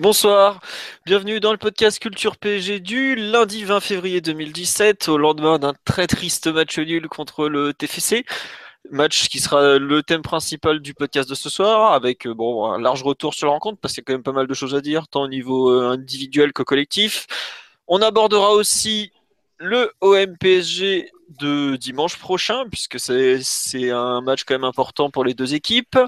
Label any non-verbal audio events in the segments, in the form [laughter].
Bonsoir, bienvenue dans le podcast Culture PSG du lundi 20 février 2017, au lendemain d'un très triste match nul contre le TFC. Match qui sera le thème principal du podcast de ce soir, avec euh, bon un large retour sur la rencontre, parce qu'il y a quand même pas mal de choses à dire, tant au niveau euh, individuel que collectif. On abordera aussi le OM PSG de dimanche prochain, puisque c'est un match quand même important pour les deux équipes.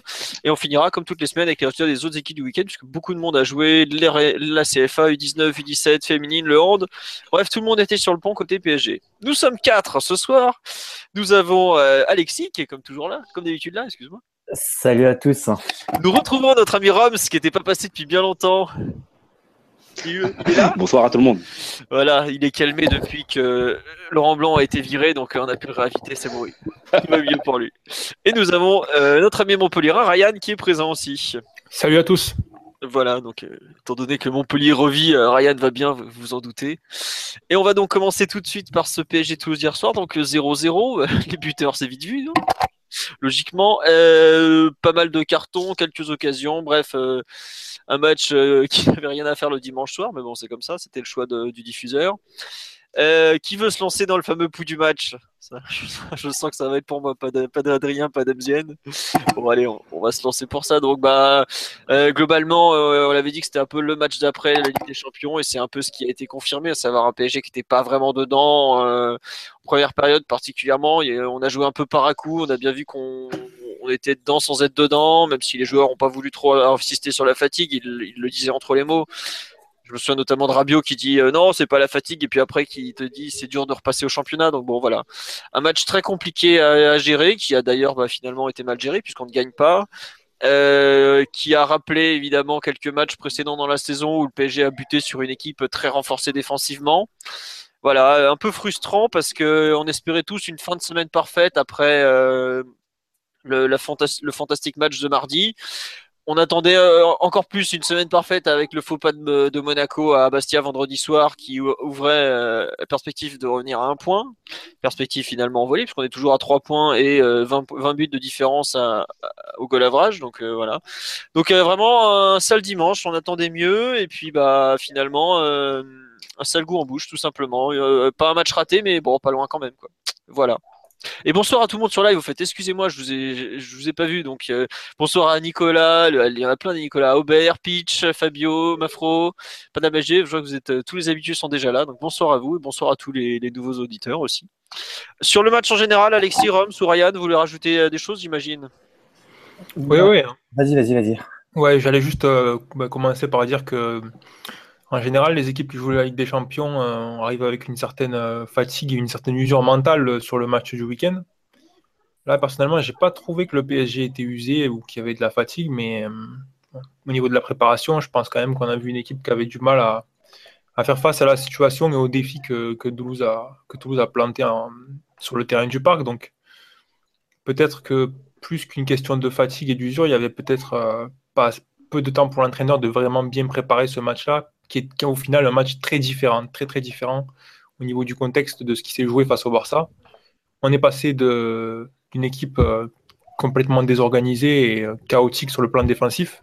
Et on finira comme toutes les semaines avec les résultats des autres équipes du week-end, puisque beaucoup de monde a joué, la CFA, U19, U17, féminine, le hand. Bref, tout le monde était sur le pont côté PSG. Nous sommes quatre ce soir. Nous avons euh, Alexis, qui est comme toujours là, comme d'habitude là, excuse-moi. Salut à tous. Nous retrouvons notre ami Roms, qui n'était pas passé depuis bien longtemps. Bonsoir à tout le monde. Voilà, il est calmé depuis que Laurent Blanc a été viré, donc on a pu le réinviter, c'est bon. Il va mieux pour lui. Et nous avons euh, notre ami Montpellier, Ryan, qui est présent aussi. Salut à tous. Voilà, donc euh, étant donné que Montpellier revit, euh, Ryan va bien, vous vous en doutez. Et on va donc commencer tout de suite par ce PSG Toulouse hier soir, donc 0-0. [laughs] Les buteurs, c'est vite vu, non? Logiquement. Euh, pas mal de cartons, quelques occasions, bref, euh, un match euh, [laughs] qui n'avait rien à faire le dimanche soir, mais bon, c'est comme ça, c'était le choix du diffuseur. qui veut se lancer dans le fameux pouls du match? [laughs] je, sens que ça va être pour moi, pas d'Adrien, pas d'Amzienne. Bon, allez, on, va se lancer pour ça. Donc, bah, globalement, on avait dit que c'était un peu le match d'après la Ligue des Champions, et c'est un peu ce qui a été confirmé, à savoir un PSG qui n'était pas vraiment dedans en première période particulièrement. on a joué un peu par à coup, on a bien vu qu'on était dedans sans être dedans, même si les joueurs n'ont pas voulu trop insister sur la fatigue, ils le disaient entre les mots. Je me souviens notamment de Rabiot qui dit euh, non, c'est pas la fatigue, et puis après qui te dit c'est dur de repasser au championnat. Donc bon, voilà. Un match très compliqué à, gérer, qui a d'ailleurs bah, finalement été mal géré puisqu'on ne gagne pas. Euh, qui a rappelé évidemment quelques matchs précédents dans la saison où le PSG a buté sur une équipe très renforcée défensivement. Voilà, un peu frustrant parce que on espérait tous une fin de semaine parfaite après euh, le, le fantastique match de mardi. On attendait euh, encore plus une semaine parfaite avec le faux pas de, Monaco à Bastia vendredi soir qui ouvrait euh, la perspective de revenir à un point. Perspective finalement envolée puisqu'on est toujours à trois points et 20, euh, buts de différence au goal average. Donc voilà. Donc vraiment un sale dimanche. On attendait mieux et puis bah finalement un sale goût en bouche tout simplement. pas un match raté mais bon pas loin quand même quoi. Voilà. Et bonsoir à tout le monde sur live. Vous faites, excusez-moi, je vous ai, je vous ai pas vu. Donc euh, bonsoir à Nicolas. il y en a plein de Nicolas. Aubert, Pitch, Fabio, Mafro, Panamagé. Je vois que vous êtes euh, tous les habitués sont déjà là. Donc bonsoir à vous et bonsoir à tous les, nouveaux auditeurs aussi. Sur le match en général, Alexis, Roms ou Ryan, vous voulez rajouter euh, des choses, j'imagine? Oui, oui. Hein. Vas-y, vas-y, vas-y. Ouais, j'allais juste bah, commencer par dire que en général, les équipes qui jouent la Ligue des Champions euh, arrivent avec une certaine euh, fatigue et une certaine usure mentale euh, sur le match du week-end. Là, personnellement, j'ai pas trouvé que le PSG était usé ou qu'il y avait de la fatigue, mais au niveau de la préparation, je pense quand même qu'on a vu une équipe qui avait du mal à, faire face à la situation et aux défis que, Toulouse, a, que planté sur le terrain du parc. Donc, peut-être que plus qu'une question de fatigue et d'usure, il y avait peut-être pas peu de temps pour l'entraîneur de vraiment bien préparer ce match-là qui est, au final un match très différent, très très différent au niveau du contexte de ce qui s'est joué face au Barça. On est passé d'une équipe euh, complètement désorganisée et euh, chaotique sur le plan défensif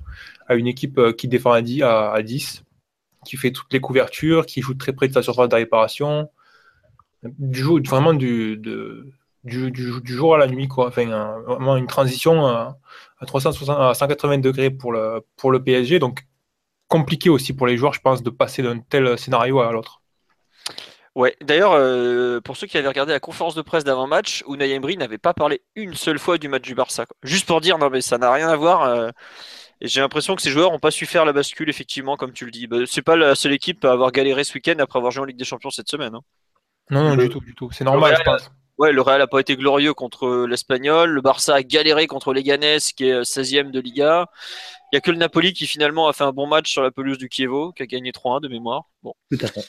à une équipe euh, qui défend à 10, à, 10 qui fait toutes les couvertures, qui joue très près de sa surface de réparation, du, vraiment du, du, jour à la nuit, quoi. Vraiment une transition à, 360, à 180 degrés pour le, pour le PSG. Donc, compliqué aussi pour les joueurs, je pense, de passer d'un tel scénario à l'autre. Ouais, d'ailleurs, euh, pour ceux qui avaient regardé la conférence de presse d'avant-match, Unai Emery n'avait pas parlé une seule fois du match du Barça. Juste pour dire, non, mais ça n'a rien à voir. Euh, et j'ai l'impression que ces joueurs n'ont pas su faire la bascule, effectivement, comme tu le dis. Bah, c'est pas la seule équipe à avoir galéré ce week-end après avoir joué en Ligue des Champions cette semaine. Hein. Non, non, du tout, du tout. C'est normal, je pense. Ouais, le Real a pas été glorieux contre l'Espagnol. Le Barça a galéré contre Leganés, qui est 16e de Liga. Il n'y a que le Napoli qui finalement a fait un bon match sur la pelouse du Kievo, qui a gagné 3-1 de mémoire. Bon. Tout à fait.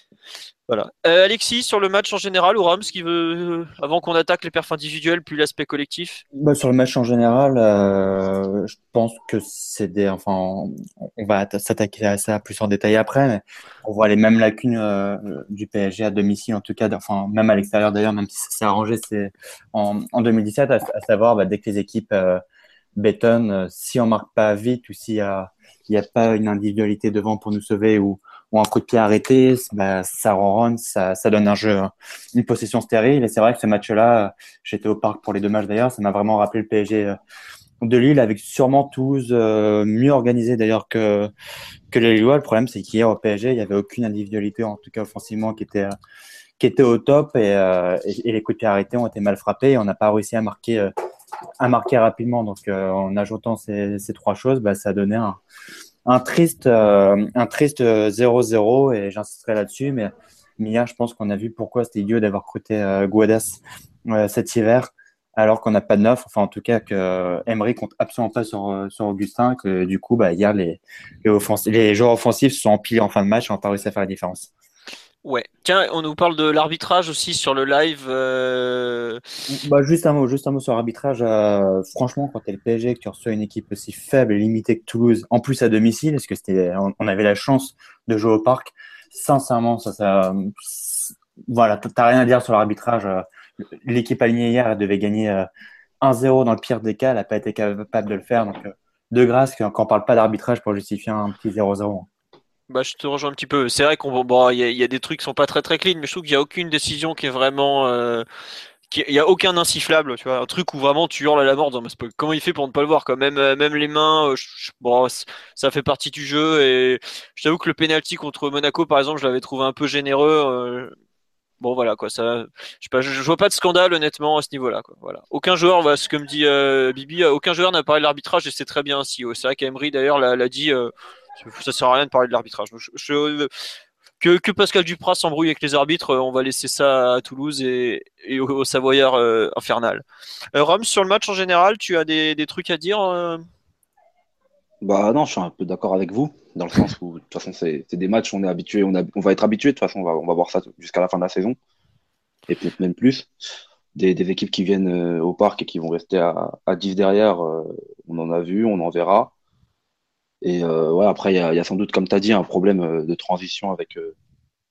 Voilà. Euh, Alexis, sur le match en général, ou Rams, qui veut, euh, avant qu'on attaque les perfs individuels, puis l'aspect collectif? Bah, Sur le match en général, euh, je pense que c'est des. Enfin, on va s'attaquer à ça plus en détail après, mais on voit les mêmes lacunes du PSG à domicile, en tout cas, enfin, même à l'extérieur d'ailleurs, même si ça s'est arrangé c'est en, en 2017, à, savoir bah, dès que les équipes bétonnent, euh, si on marque pas vite ou s'il y a, a pas une individualité devant pour nous sauver ou, un coup de pied arrêté, bah, ça ronronne, ça, ça donne un jeu, une possession stérile. Et c'est vrai que ce match-là, j'étais au parc pour les deux matchs d'ailleurs, ça m'a vraiment rappelé le PSG euh, de Lille avec sûrement tous euh, mieux organisé d'ailleurs que, les Lillois. Le problème, c'est qu'hier au PSG, il n'y avait aucune individualité, en tout cas offensivement, qui était, qui était au top et, les coups de pied arrêtés ont été mal frappés et on n'a pas réussi à marquer à marquer rapidement. Donc, euh, en ajoutant ces, ces trois choses, bah, ça donnait un, un triste, euh, un triste 0-0 et j'insisterai là-dessus. Mais Mia, je pense qu'on a vu pourquoi c'était idiot d'avoir recruté euh, Guadas cet hiver alors qu'on n'a pas de neuf. Enfin, en tout cas, que Emery compte absolument pas sur, sur Augustin. Que du coup, bah, hier, les, les, joueurs offensifs se sont empilés en fin de match et n'ont pas réussi à faire la différence. Ouais. Tiens, on nous parle de l'arbitrage aussi sur le live. Euh, bah, juste un mot, juste un mot sur l'arbitrage. Euh, franchement, quand tu es le PSG, que tu reçois une équipe aussi faible et limitée que Toulouse, en plus à domicile, parce que c'était, on, avait la chance de jouer au parc. Sincèrement, ça, ça, voilà, t'as rien à dire sur l'arbitrage. L'équipe alignée hier, elle devait gagner 1-0 euh, dans le pire des cas, elle n'a pas été capable de le faire. Donc, de grâce, quand on parle pas d'arbitrage pour justifier un petit 0-0. Bah, je te rejoins un petit peu. C'est vrai qu'on bon, il y, a des trucs qui sont pas très très clean, mais je trouve qu'il n'y a aucune décision qui est vraiment, euh, il y a aucun insifflable, tu vois, un truc où vraiment tu hurles à la mort. comment il fait pour ne pas le voir, quand même, euh, même les mains, euh, bon, ça fait partie du jeu. Et je t'avoue que le penalty contre Monaco, par exemple, je l'avais trouvé un peu généreux. bon voilà quoi, ça, je, je, vois pas de scandale honnêtement à ce niveau-là. Voilà. Aucun joueur, voilà, ce que me dit Bibi, aucun joueur n'a parlé de l'arbitrage et c'est très bien ainsi. C'est vrai qu'Emery d'ailleurs l'a dit ça sert à rien de parler de l'arbitrage. que, Pascal Duprat s'embrouille avec les arbitres, on va laisser ça à Toulouse et, au, Savoyard euh, infernal. Euh, Rome, sur le match en général, tu as des, trucs à dire euh? Bah non, je suis un peu d'accord avec vous, dans le sens où de toute façon c'est des matchs, on est habitué, on, va être habitué, de toute façon on va, voir ça jusqu'à la fin de la saison, et peut-être même plus. Des, équipes qui viennent au parc et qui vont rester à, à 10 derrière, on en a vu, on en verra. Et euh, ouais, après, il y, a, sans doute, comme tu as dit, un problème euh, de transition avec, euh,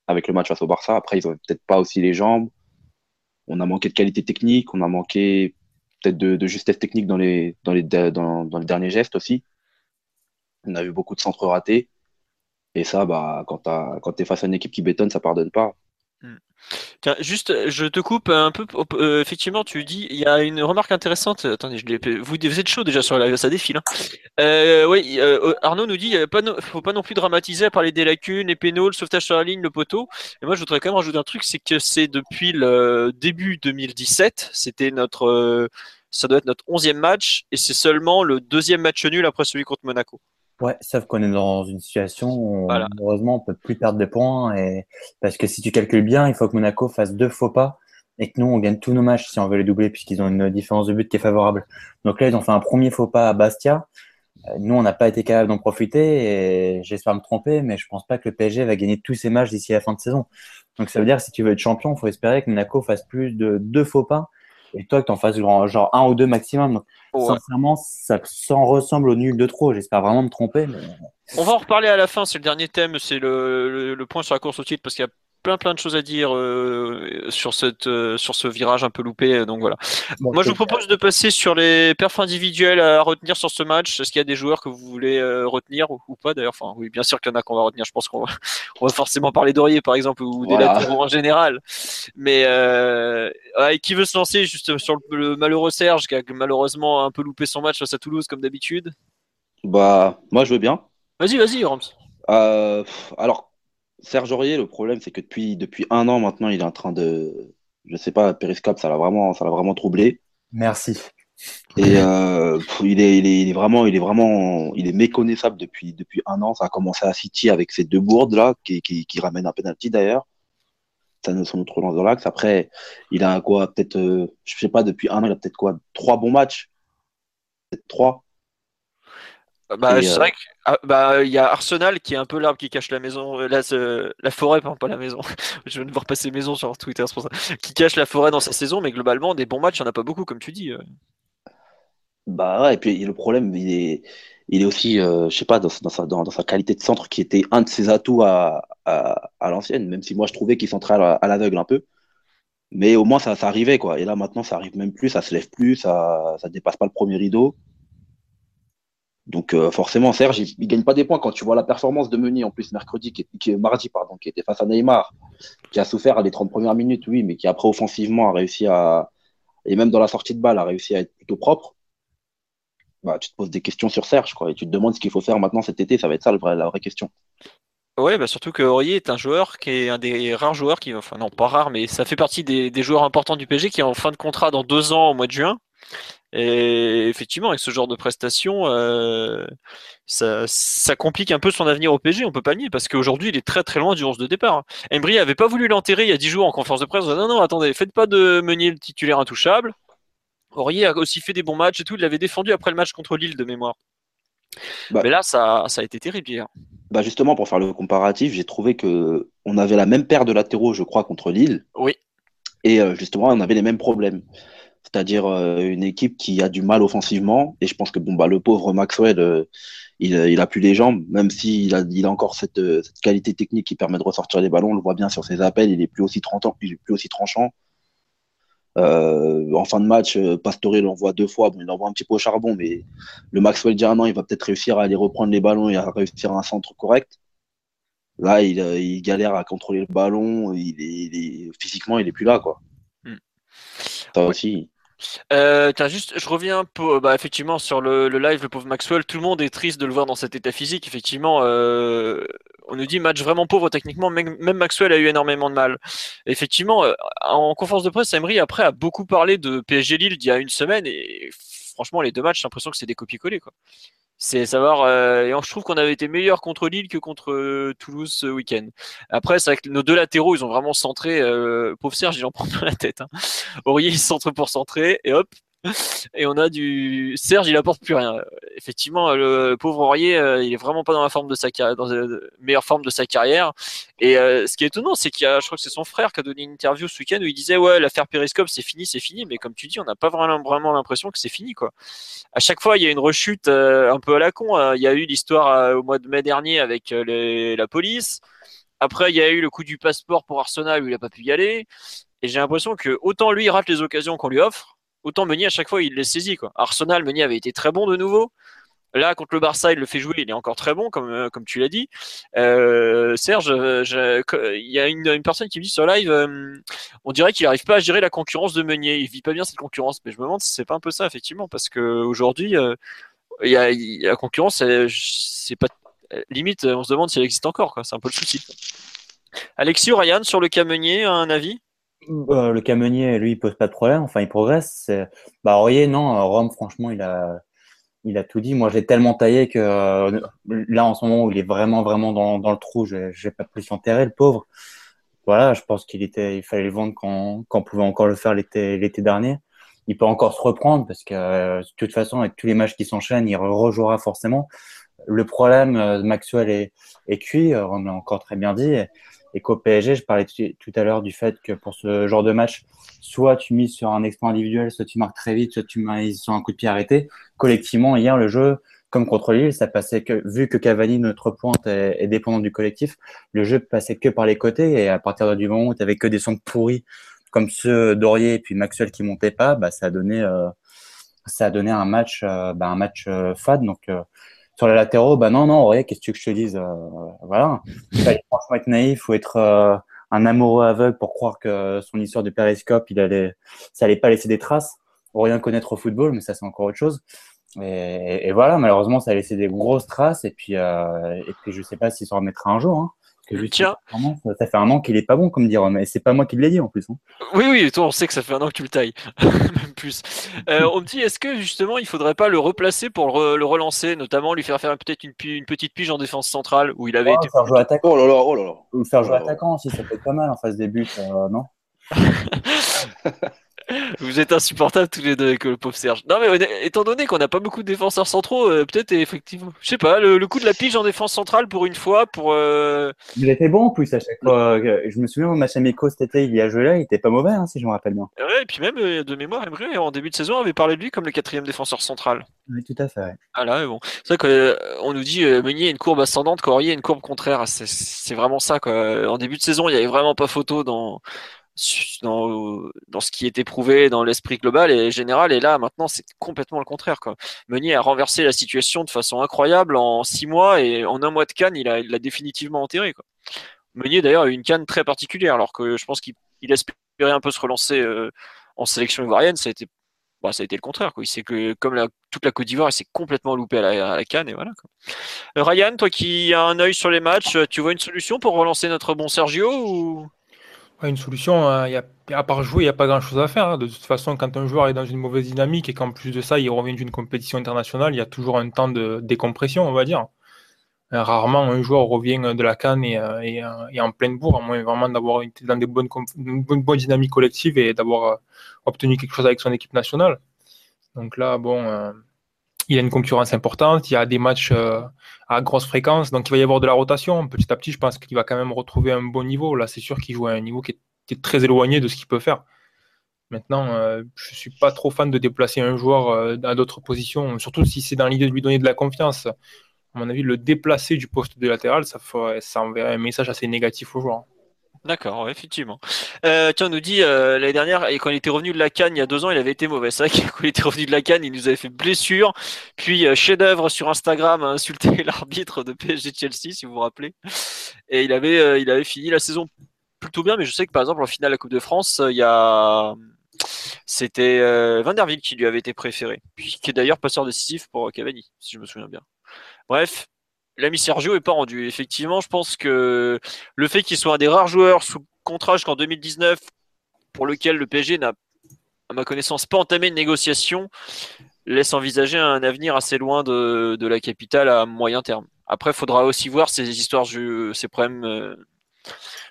avec le match face au Barça. Après, ils ont peut-être pas aussi les jambes. On a manqué de qualité technique, on a manqué peut-être de, justesse technique dans les, dans, les, dans, les derniers gestes aussi. On a eu beaucoup de centres ratés. Et ça, bah, quand tu es face à une équipe qui bétonne, ça pardonne pas. Hmm. Tiens, juste, je te coupe un peu. Euh, effectivement, tu dis, il y a une remarque intéressante. Attendez, je vous, vous êtes chaud déjà sur la ça défile. Hein. Euh, oui, euh, Arnaud nous dit, il ne faut pas non plus dramatiser à parler des lacunes, les pénaux, le sauvetage sur la ligne, le poteau. Et moi, je voudrais quand même rajouter un truc, c'est que c'est depuis le début 2017, c'était notre, ça doit être notre onzième match, et c'est seulement le deuxième match nul après celui contre Monaco. Ouais, sauf qu'on est dans une situation où malheureusement on peut plus perdre de points et parce que si tu calcules bien, il faut que Monaco fasse deux faux pas et que nous on gagne tous nos matchs si on veut les doubler puisqu'ils ont une différence de but qui est favorable. Donc là ils ont fait un premier faux pas à Bastia. Euh, nous on n'a pas été capable d'en profiter et j'espère me tromper, mais je pense pas que le PSG va gagner tous ses matchs d'ici la fin de saison. Donc ça veut dire que si tu veux être champion, il faut espérer que Monaco fasse plus de deux faux pas et toi que tu en fasses genre, un ou deux maximum. Sincèrement, ça s'en ressemble au nul de trop. J'espère vraiment me tromper. On va en reparler à la fin. C'est le dernier thème. C'est le, le, point sur la course au titre parce qu'il y a plein plein de choses à dire euh, sur cette euh, sur ce virage un peu loupé donc voilà. Moi je vous propose de passer sur les perfs individuels à retenir sur ce match. Est-ce qu'il y a des joueurs que vous voulez euh, retenir ou, pas d'ailleurs? Enfin oui bien sûr qu'il y en a qu'on va retenir. Je pense qu'on va, [laughs] on va forcément parler d'Aurier par exemple ou des latéraux en général. Mais qui veut se lancer juste sur le, malheureux Serge qui a malheureusement un peu loupé son match face à Toulouse comme d'habitude? Bah moi je veux bien. Vas-y vas-y Rams. Alors Serge Aurier, le problème, c'est que depuis, depuis un an maintenant, il est en train de. Je sais pas, Periscope, ça l'a vraiment, ça l'a vraiment troublé. Merci. Et euh, il, est, il, est, vraiment, il est vraiment, il est méconnaissable depuis, depuis un an. Ça a commencé à City avec ces deux bourdes là, qui, qui, qui ramènent un penalty d'ailleurs. son autre lance dans l'axe. Après, il a quoi Peut-être, euh, je sais pas, depuis un an, il a peut-être quoi Trois bons matchs? Peut-être trois. Bah, c'est euh, vrai qu'il bah, il y a Arsenal qui est un peu l'arbre qui cache la maison, euh, la, forêt, pardon, pas la maison. [laughs] Je viens de voir passer maison sur Twitter, c'est pour ça. Qui cache la forêt dans sa saison, mais globalement, des bons matchs, il n'y en a pas beaucoup, comme tu dis. euh. Bah ouais, et puis le problème, il est, il est aussi, euh, je sais pas, dans, dans sa, dans, dans sa qualité de centre qui était un de ses atouts à, à, à l'ancienne, même si moi je trouvais qu'il centrait à l'aveugle un peu. Mais au moins ça, ça arrivait, quoi. Et là maintenant, ça arrive même plus, ça se lève plus, ça, ça dépasse pas le premier rideau. Donc euh, forcément, Serge, il, il gagne pas des points quand tu vois la performance de Meunier en plus mercredi, qui, mardi, pardon, qui était face à Neymar, qui a souffert à les 30 premières minutes, oui, mais qui après offensivement a réussi à, et même dans la sortie de balle, a réussi à être plutôt propre. Bah, tu te poses des questions sur Serge, quoi, et tu te demandes ce qu'il faut faire maintenant cet été, ça va être ça la vraie question. Ouais, bah surtout que Aurier est un joueur qui est un des rares joueurs qui, enfin non, pas rare, mais ça fait partie des, des joueurs importants du PSG qui est en fin de contrat dans deux ans au mois de juin. Et effectivement, avec ce genre de prestations, euh, ça, ça complique un peu son avenir au PSG, on peut pas le nier, parce qu'aujourd'hui, il est très très loin du 11 de départ. Embry avait pas voulu l'enterrer il y a 10 jours en conférence de presse. en disant, Non, non, attendez, faites pas de Meunier le titulaire intouchable. Aurier a aussi fait des bons matchs et tout, il l'avait défendu après le match contre Lille de mémoire. Bah. Mais là, ça, ça a été terrible hier. Bah justement, pour faire le comparatif, j'ai trouvé que on avait la même paire de latéraux, je crois, contre Lille, Oui. et euh, justement, on avait les mêmes problèmes. C'est-à-dire euh, une équipe qui a du mal offensivement, et je pense que bon bah le pauvre Maxwell, euh, il, il a plus les jambes, même s'il a, il a encore cette, euh, cette qualité technique qui permet de ressortir les ballons. On le voit bien sur ses appels, il est plus aussi tranchant, il est plus aussi tranchant. Euh, en fin de match, euh, Pastore l'envoie deux fois, bon, il l'envoie un petit peu au charbon, mais le Maxwell dit un an, il va peut-être réussir à aller reprendre les ballons et à réussir un centre correct. Là, il, euh, il galère à contrôler le ballon, il est, il est- physiquement, il est plus là, quoi. Hmm. Ça aussi. Euh, juste, je reviens pour, bah, effectivement sur le, live, le pauvre Maxwell. Tout le monde est triste de le voir dans cet état physique. Effectivement, euh, on nous dit match vraiment pauvre techniquement. Même, Maxwell a eu énormément de mal. Effectivement, euh, en conférence de presse, Emery après a beaucoup parlé de PSG Lille d'il y a une semaine et franchement, les deux matchs, j'ai l'impression que c'est des copier-coller. C'est savoir. euh, et je trouve qu'on avait été meilleur contre Lille que contre euh, Toulouse ce week-end. Après, c'est vrai que nos deux latéraux, ils ont vraiment centré. Euh, pauvre Serge, il en prend la tête. Hein. Aurier, il centre pour centrer et hop. Et on a du Serge, il apporte plus rien. Effectivement, le pauvre Aurier, euh, il est vraiment pas dans la forme de sa la meilleure forme de sa carrière. Et euh, ce qui est étonnant, c'est qu'il y a, je crois que c'est son frère qui a donné une interview ce week-end où il disait ouais, l'affaire Periscope, c'est fini, c'est fini. Mais comme tu dis, on n'a pas vraiment, l'impression que c'est fini, quoi. À chaque fois, il y a une rechute euh, un peu à la con. hein. Il y a eu l'histoire euh, au mois de mai dernier avec euh, la police. Après, il y a eu le coup du passeport pour Arsenal où il a pas pu y aller. Et j'ai l'impression que autant lui il rate les occasions qu'on lui offre, autant Meunier à chaque fois il les saisit quoi. Arsenal, Meunier avait été très bon de nouveau. Là contre le Barça, il le fait jouer, il est encore très bon comme euh, comme tu l'as dit. Euh, Serge, euh, il y a une, personne qui me dit sur live, on dirait qu'il n'arrive pas à gérer la concurrence de Meunier. Il vit pas bien cette concurrence, mais je me demande si c'est pas un peu ça effectivement parce que aujourd'hui euh, y y a la concurrence, c'est pas limite, on se demande si elle existe encore. C'est un peu le souci. Alexis ou Ryan sur le cas Meunier, un avis? Euh, le Camenier, lui, il pose pas de problème. Enfin, il progresse. Bah, Aurier, non. euh, Rome, franchement, il a, il a tout dit. Moi, j'ai tellement taillé que euh, là, en ce moment où il est vraiment, vraiment dans, dans le trou, j'ai pas pu s'enterrer, le pauvre. Voilà, je pense qu'il était, il fallait le vendre quand, quand on pouvait encore le faire l'été, l'été dernier. Il peut encore se reprendre parce que, de toute façon, avec tous les matchs qui s'enchaînent, il re- rejouera forcément. Le problème, Maxwell est, est cuit, on l'a encore très bien dit. Qu'au PSG, je parlais tout à l'heure du fait que pour ce genre de match, soit tu mises sur un exploit individuel, soit tu marques très vite, soit tu mises sur un coup de pied arrêté. Collectivement, hier, le jeu, comme contre Lille, ça passait que, vu que Cavani, notre pointe, est, est dépendant du collectif, le jeu passait que par les côtés. Et à partir du moment où tu avais que des centres pourris, comme ceux d'Aurier et puis Maxwell qui montaient pas, bah, ça a donné, euh, ça a donné un match, euh, bah, un match euh, fade. Donc, sur les latéraux, bah non, non, Aurier, qu'est-ce que tu veux que je te dise euh, Voilà. Il fallait franchement être naïf ou être euh, un amoureux aveugle pour croire que son histoire de périscope, il allait, ça allait pas laisser des traces. Ou rien connaître au football, mais ça, c'est encore autre chose. Et, et voilà, malheureusement, ça a laissé des grosses traces. Et puis, euh, et puis je sais pas s'il s'en remettra un jour. Hein. Que juste- Tiens. ça, fait un an qu'il est pas bon, comme dire, mais c'est pas moi qui l'ai dit en plus. hein. Oui, oui, toi, on sait que ça fait un an que tu le tailles. [laughs] Même plus. Euh, on me dit, est-ce que justement, il faudrait pas le replacer pour le, re- le relancer, notamment lui faire faire peut-être une petite pige en défense centrale où il avait Oh, été. faire jouer attaquant, Oh là là, oh là là. ou faire jouer Oh. attaquant aussi, ça peut être pas mal en face des buts, euh, non? [laughs] Vous êtes insupportables tous les deux avec le pauvre Serge. Non, mais étant donné qu'on n'a pas beaucoup de défenseurs centraux, euh, peut-être effectivement, je sais pas, le, le coup de la pige en défense centrale pour une fois, pour. euh, Il était bon en plus à chaque fois. Je me souviens au match amico cet été, il y a joué là, il était pas mauvais, hein, si je me rappelle bien. Ouais, et puis même euh, de mémoire, Emery, en début de saison, avait parlé de lui comme le quatrième défenseur central. Oui, tout à fait. ouais. Ah là, bon. C'est vrai qu'on nous dit euh, Meunier a une courbe ascendante, Corrier a une courbe contraire. C'est- C'est vraiment ça. Quoi. En début de saison, il n'y avait vraiment pas photo dans, dans, ce qui était prouvé dans l'esprit global et général. Et là, maintenant, c'est complètement le contraire. Quoi. Meunier a renversé la situation de façon incroyable en six mois et en un mois de canne, il l'a définitivement enterré. Quoi. Meunier, d'ailleurs, a eu une canne très particulière, alors que je pense qu'il il espérait un peu se relancer euh, en sélection ivoirienne. Ça a été bah, ça a été le contraire. Quoi. Il sait que, comme toute la Côte d'Ivoire, il s'est complètement loupé à la, à canne et voilà. Euh, Ryan, toi qui as un œil sur les matchs, tu vois une solution pour relancer notre bon Sergio ou? Une solution, hein, y a, à part jouer, il n'y a pas grand-chose à faire. hein. De toute façon, quand un joueur est dans une mauvaise dynamique et qu'en plus de ça, il revient d'une compétition internationale, il y a toujours un temps de décompression, on va dire. Euh, Rarement un joueur revient de la canne et, euh, euh, et en pleine bourre, à moins vraiment d'avoir été dans des bonnes, une bonne, dynamique collective et d'avoir obtenu quelque chose avec son équipe nationale. Donc là, bon, il y a une concurrence importante, il y a des matchs euh, à grosse fréquence, donc il va y avoir de la rotation. Petit à petit, je pense qu'il va quand même retrouver un bon niveau. Là, c'est sûr qu'il joue à un niveau qui est, très éloigné de ce qu'il peut faire. Maintenant, euh, je suis pas trop fan de déplacer un joueur euh, à d'autres positions, surtout si c'est dans l'idée de lui donner de la confiance. À mon avis, le déplacer du poste de latéral, ça, ferait, enverrait un message assez négatif au joueur. D'accord, effectivement. Euh, tiens, on nous dit euh, l'année dernière, et quand il était revenu de la Cannes il y a deux ans, il avait été mauvais. C'est vrai que [laughs] quand il était revenu de la Cannes, il nous avait fait blessure, puis euh, chef-d'œuvre sur Instagram à insulter [laughs] l'arbitre de PSG Chelsea, si vous vous rappelez. Et il avait, il avait fini la saison plutôt bien, mais je sais que par exemple en finale de la Coupe de France, il y a c'était Van der qui lui avait été préféré, qui est d'ailleurs passeur décisif pour Cavani, si je me souviens bien. Bref, l'ami Sergio est pas rendu. Effectivement, je pense que le fait qu'il soit un des rares joueurs sous contrat jusqu'en 2019 pour lequel le PSG n'a, à ma connaissance, pas entamé une négociation, laisse envisager un avenir assez loin de, de la capitale à moyen terme. Après, il faudra aussi voir ces histoires, ces problèmes euh,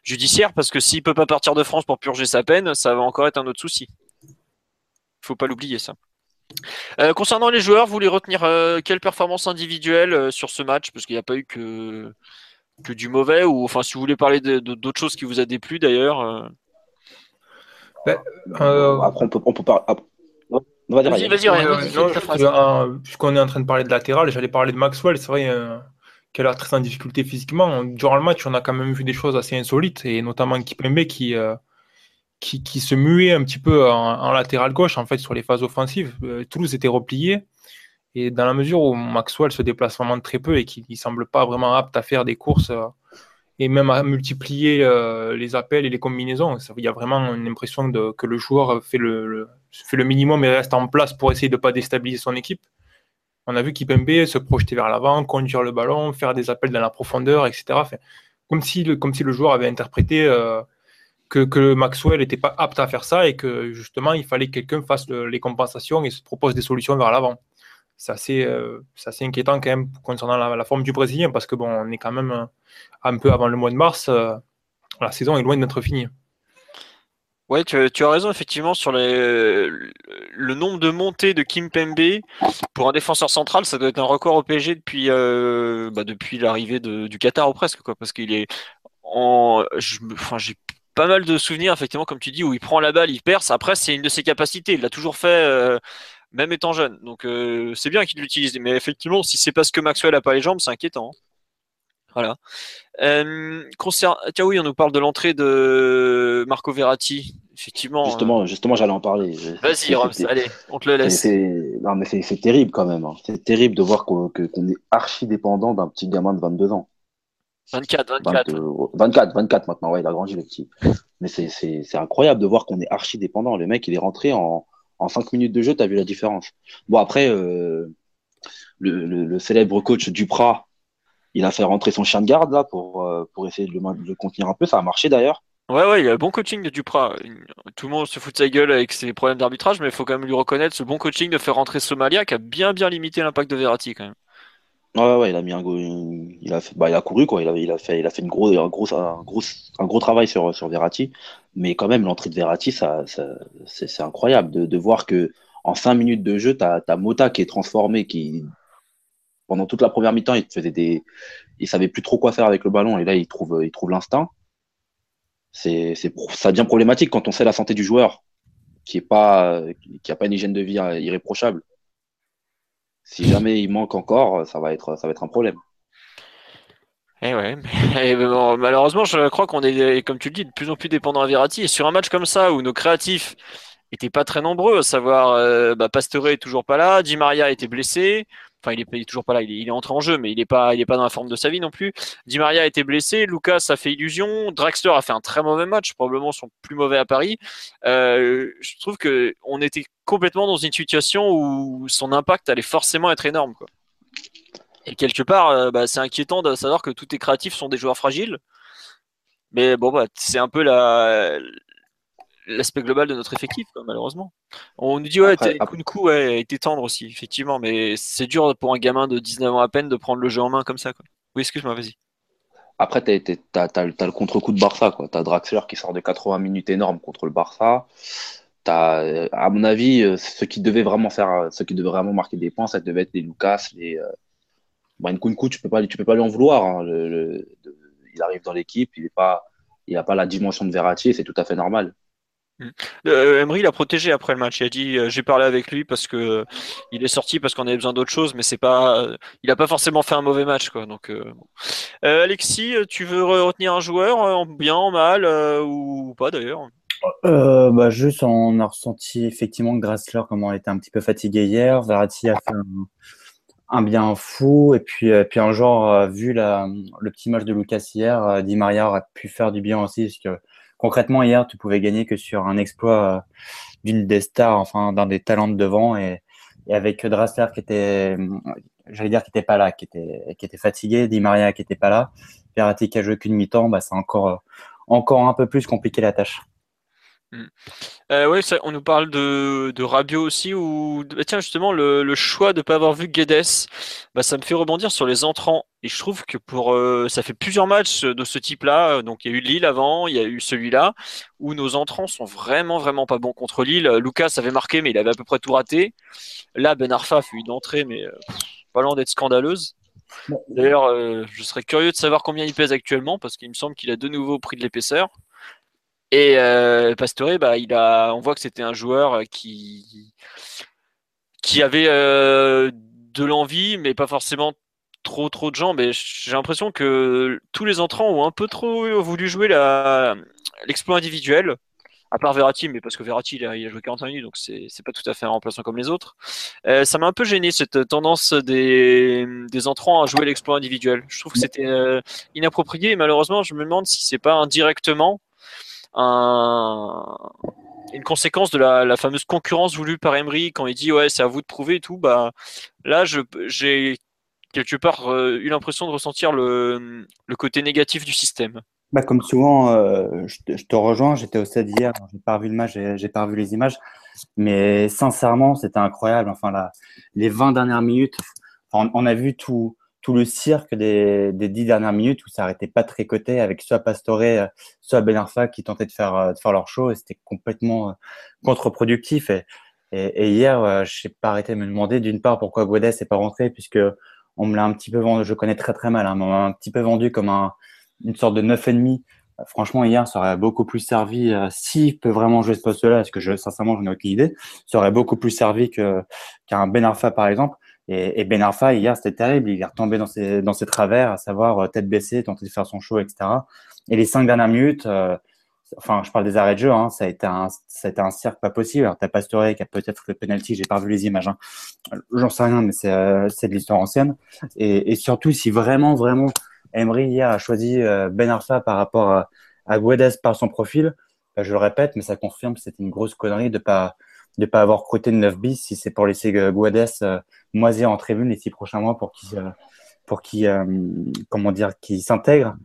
judiciaires, parce que s'il peut pas partir de France pour purger sa peine, ça va encore être un autre souci. Faut pas l'oublier ça. Euh, concernant les joueurs, vous voulez retenir euh, quelle performance individuelle euh, sur ce match? Parce qu'il n'y a pas eu que, que du mauvais, ou enfin si vous voulez parler de- de- d'autres choses qui vous a déplu d'ailleurs. euh. Euh, Après, on peut, on peut ah, ouais, fais non, ta juste, phrase. euh, puisqu'on est en train de parler de latéral, j'allais parler de Maxwell. C'est vrai euh, qu'elle a très en difficulté physiquement. Durant le match, on a quand même vu des choses assez insolites, et notamment Kipembe qui, euh, qui, se muait un petit peu en, latéral gauche en fait sur les phases offensives. Euh, Toulouse était replié. Et dans la mesure où Maxwell se déplace vraiment très peu et qu'il ne semble pas vraiment apte à faire des courses euh, et même à multiplier euh, les appels et les combinaisons, il y a vraiment une impression de, que le joueur fait le, fait le minimum et reste en place pour essayer de ne pas déstabiliser son équipe. On a vu Kipembe se projeter vers l'avant, conduire le ballon, faire des appels dans la profondeur, etc. Comme, si le, comme si le joueur avait interprété que, que Maxwell n'était pas apte à faire ça et que justement il fallait que quelqu'un fasse le- les compensations et se propose des solutions vers l'avant c'est assez, euh, assez inquiétant quand même concernant la, forme du Brésilien parce que bon, on est quand même euh, un peu avant le mois de mars. euh, la saison est loin d'être finie. Ouais, tu, as raison effectivement sur les, le nombre de montées de Kim Pembe pour un défenseur central, ça doit être un record au PSG depuis euh, bah, depuis l'arrivée du Qatar ou presque quoi, parce qu'il est en, enfin j'ai pas mal de souvenirs effectivement comme tu dis où il prend la balle, il perce. Après c'est une de ses capacités, il l'a toujours fait euh, même étant jeune, donc euh, c'est bien qu'il l'utilise. Mais effectivement, si c'est parce que Maxwell a pas les jambes, c'est inquiétant. hein. Voilà. Euh, concern... Tiens, oui, on nous parle de l'entrée de Marco Verratti. Effectivement. euh, Justement, justement, j'allais en parler. Vas-y, Roms, allez, on te le laisse. c'est- Non, mais c'est terrible quand même. hein. C'est terrible de voir qu'on est archi dépendant d'un petit gamin de 22 ans. 24, 24. 22, 24, 24 maintenant, ouais, il a grandi le petit. Mais c'est- c'est c'est incroyable de voir qu'on est archi dépendant. Le mec, il est rentré en, en 5 minutes de jeu, t'as vu la différence. Bon, après, euh, le, le- le célèbre coach Duprat, il a fait rentrer son chien de garde là pour, euh, pour essayer de le, de le contenir un peu. Ça a marché d'ailleurs. Ouais, ouais, il a un bon coaching de Duprat. Tout le monde se fout de sa gueule avec ses problèmes d'arbitrage, mais il faut quand même lui reconnaître ce bon coaching de faire rentrer Somalia qui a bien bien limité l'impact de Verratti quand même. Ouais, ouais, il a mis un go- il a bah, il a couru quoi. Il a, il a fait, il a fait une un gros, un gros, un gros travail sur, sur Verratti. Mais quand même, l'entrée de Verratti, ça, c'est, incroyable de, voir que en cinq minutes de jeu, t'as, t'as Mota qui est transformé, qui pendant toute la première mi-temps, il faisait des, il savait plus trop quoi faire avec le ballon et là, il trouve, il trouve l'instinct. C'est, ça devient problématique quand on sait la santé du joueur, qui est pas, qui a pas une hygiène de vie irréprochable. Si jamais il manque encore, ça va être, ça va être un problème. Eh ouais, [laughs] et bon, malheureusement, je crois qu'on est, comme tu le dis, de plus en plus dépendant à Verratti. Et sur un match comme ça, où nos créatifs étaient pas très nombreux, à savoir euh, bah, Pastore est toujours pas là, Di Maria était blessé. Enfin, il est, toujours pas là, il est, entré en jeu, mais il est pas, pas dans la forme de sa vie non plus. Di Maria a été blessé, Lucas a fait illusion, Draxler a fait un très mauvais match, probablement son plus mauvais à Paris. Euh, je trouve que on était complètement dans une situation où son impact allait forcément être énorme. Et quelque part, euh, bah, c'est inquiétant de savoir que tous tes créatifs sont des joueurs fragiles. Mais bon, bah, c'est un peu la, l'aspect global de notre effectif, quoi, malheureusement. On nous dit, ouais, Après- Kunku ouais, était tendre aussi, effectivement, mais c'est dur pour un gamin de 19 ans à peine de prendre le jeu en main comme ça. Quoi. Oui, excuse-moi, vas-y. Après, t'as, t'as le- contre-coup de Barça, quoi. T'as Draxler qui sort de 80 minutes énormes contre le Barça. T'as, euh, à mon avis, euh, ceux qui devaient vraiment faire, ceux qui devaient vraiment marquer des points, ça devait être les Lucas, les, euh... bon, Nkunku, tu peux pas, tu peux pas lui en vouloir. hein. Le- le- de- il arrive dans l'équipe, il est pas, il a pas la dimension de Verratti, et c'est tout à fait normal. Euh, Emery l'a protégé après le match. Il a dit euh, j'ai parlé avec lui parce que euh, il est sorti parce qu'on avait besoin d'autre chose, mais c'est pas, euh, il a pas forcément fait un mauvais match quoi. Donc, Alexis, tu veux re- retenir un joueur en bien, en mal ou pas d'ailleurs? Bah, juste, on a ressenti effectivement Grassler, comment elle était un petit peu fatigué hier. Verratti a fait un, bien fou. Et puis, puis un euh, vu la, le petit match de Lucas hier, Di Maria aurait pu faire du bien aussi. Parce que concrètement, hier, tu pouvais gagner que sur un exploit euh, d'une des stars, enfin, d'un des talents de devant. Et, et avec Draxler qui était, euh, j'allais dire, qui était pas là, qui était, qui était fatigué, Di Maria qui était pas là, Verratti qui a joué qu'une mi-temps, bah, c'est encore, euh, encore un peu plus compliqué la tâche. Euh, ouais, ça, on nous parle de, de Rabiot aussi, ou bah, tiens justement le, le choix de pas avoir vu Guedes, bah, ça me fait rebondir sur les entrants. Et je trouve que pour euh, ça fait plusieurs matchs de ce type-là. Donc il y a eu Lille avant, il y a eu celui-là, où nos entrants sont vraiment vraiment pas bons contre Lille. Lucas avait marqué, mais il avait à peu près tout raté. Là, Ben Arfa a fait une entrée, mais euh, pas loin d'être scandaleuse. D'ailleurs, euh, je serais curieux de savoir combien il pèse actuellement, parce qu'il me semble qu'il a de nouveau pris de l'épaisseur. Et euh, Pastore, bah, il a, on voit que c'était un joueur qui, qui avait euh, de l'envie, mais pas forcément trop trop de jambes. Et j'ai l'impression que tous les entrants ont un peu trop voulu jouer l'exploit individuel, à part Verratti, mais parce que Verratti il a, il a joué 45 minutes, donc c'est, pas tout à fait un remplaçant comme les autres. Euh, ça m'a un peu gêné cette tendance des, des entrants à jouer l'exploit individuel. Je trouve que c'était euh, inapproprié et malheureusement, je me demande si c'est pas indirectement un, une conséquence de la, la, fameuse concurrence voulue par Emery quand il dit ouais c'est à vous de prouver et tout bah là j'ai quelque part euh, eu l'impression de ressentir le, côté négatif du système. Bah, comme souvent, euh, je, te, rejoins. J'étais au stade hier, j'ai pas revu le match, j'ai pas revu les images, mais sincèrement, c'était incroyable. Enfin, là, les 20 dernières minutes, on a vu tout, tout le cirque des, des dix dernières minutes où ça n'arrêtait pas de tricoter avec soit Pastore, soit Ben Arfa qui tentaient de faire, de faire leur show et c'était complètement euh, contre-productif. Et, hier, euh, je n'ai pas arrêté de me demander d'une part pourquoi Guedes n'est pas rentré puisque on me l'a un petit peu vendu, je connais très très mal, hein, on m'a un petit peu vendu comme un, une sorte de neuf et demi. Franchement, hier, ça aurait beaucoup plus servi, euh, s'il peut vraiment jouer ce poste-là, parce que je, sincèrement, je n'ai aucune idée, ça aurait beaucoup plus servi qu'un qu Ben Arfa, par exemple. Et, Ben Arfa, hier, c'était terrible. Il est retombé dans ses, dans ses travers, à savoir euh, tête baissée, tenter de faire son show, etc. Et les cinq dernières minutes, euh, enfin, je parle des arrêts de jeu, hein, ça, a été un, ça a été un cirque pas possible. Alors, t'as Pastore qui a peut-être le penalty, j'ai pas vu les images. Hein. J'en sais rien, mais c'est euh, de l'histoire ancienne. Et, et, surtout, si vraiment, vraiment, Emery hier a choisi euh, Ben Arfa par rapport à, Guedes par son profil, bah, je le répète, mais ça confirme que c'était une grosse connerie de pas de pas avoir recruté de 9 bis si c'est pour laisser Guedes euh, moisir en tribune les six prochains mois pour qu'il euh, pour qu'il, comment dire, qu'il s'intègre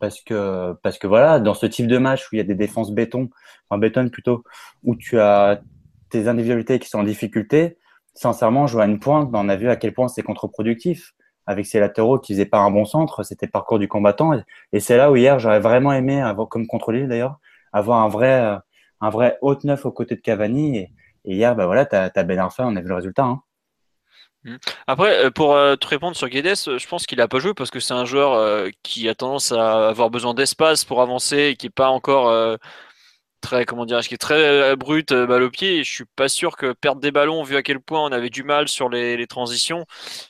parce que, parce que voilà, dans ce type de match où il y a des défenses béton, en béton plutôt, où tu as tes individualités qui sont en difficulté, sincèrement, jouer à une pointe, on a vu à quel point c'est contre-productif. Avec ses latéraux qui faisaient pas un bon centre, c'était parcours du combattant. Et, c'est là où hier, j'aurais vraiment aimé, avoir, comme contrôler d'ailleurs, avoir un vrai, un vrai haut neuf aux côtés de Cavani. Hier, ben voilà, tu as, Ben Arfa, on a vu le résultat. Hein. Mmh. Après, euh, pour euh, te répondre sur Guedes, euh, je pense qu'il a pas joué parce que c'est un joueur qui a tendance à avoir besoin d'espace pour avancer et qui est pas encore très, comment dire, qui est très brut, balle au pied. Et je suis pas sûr que perdre des ballons, vu à quel point on avait du mal sur les, transitions,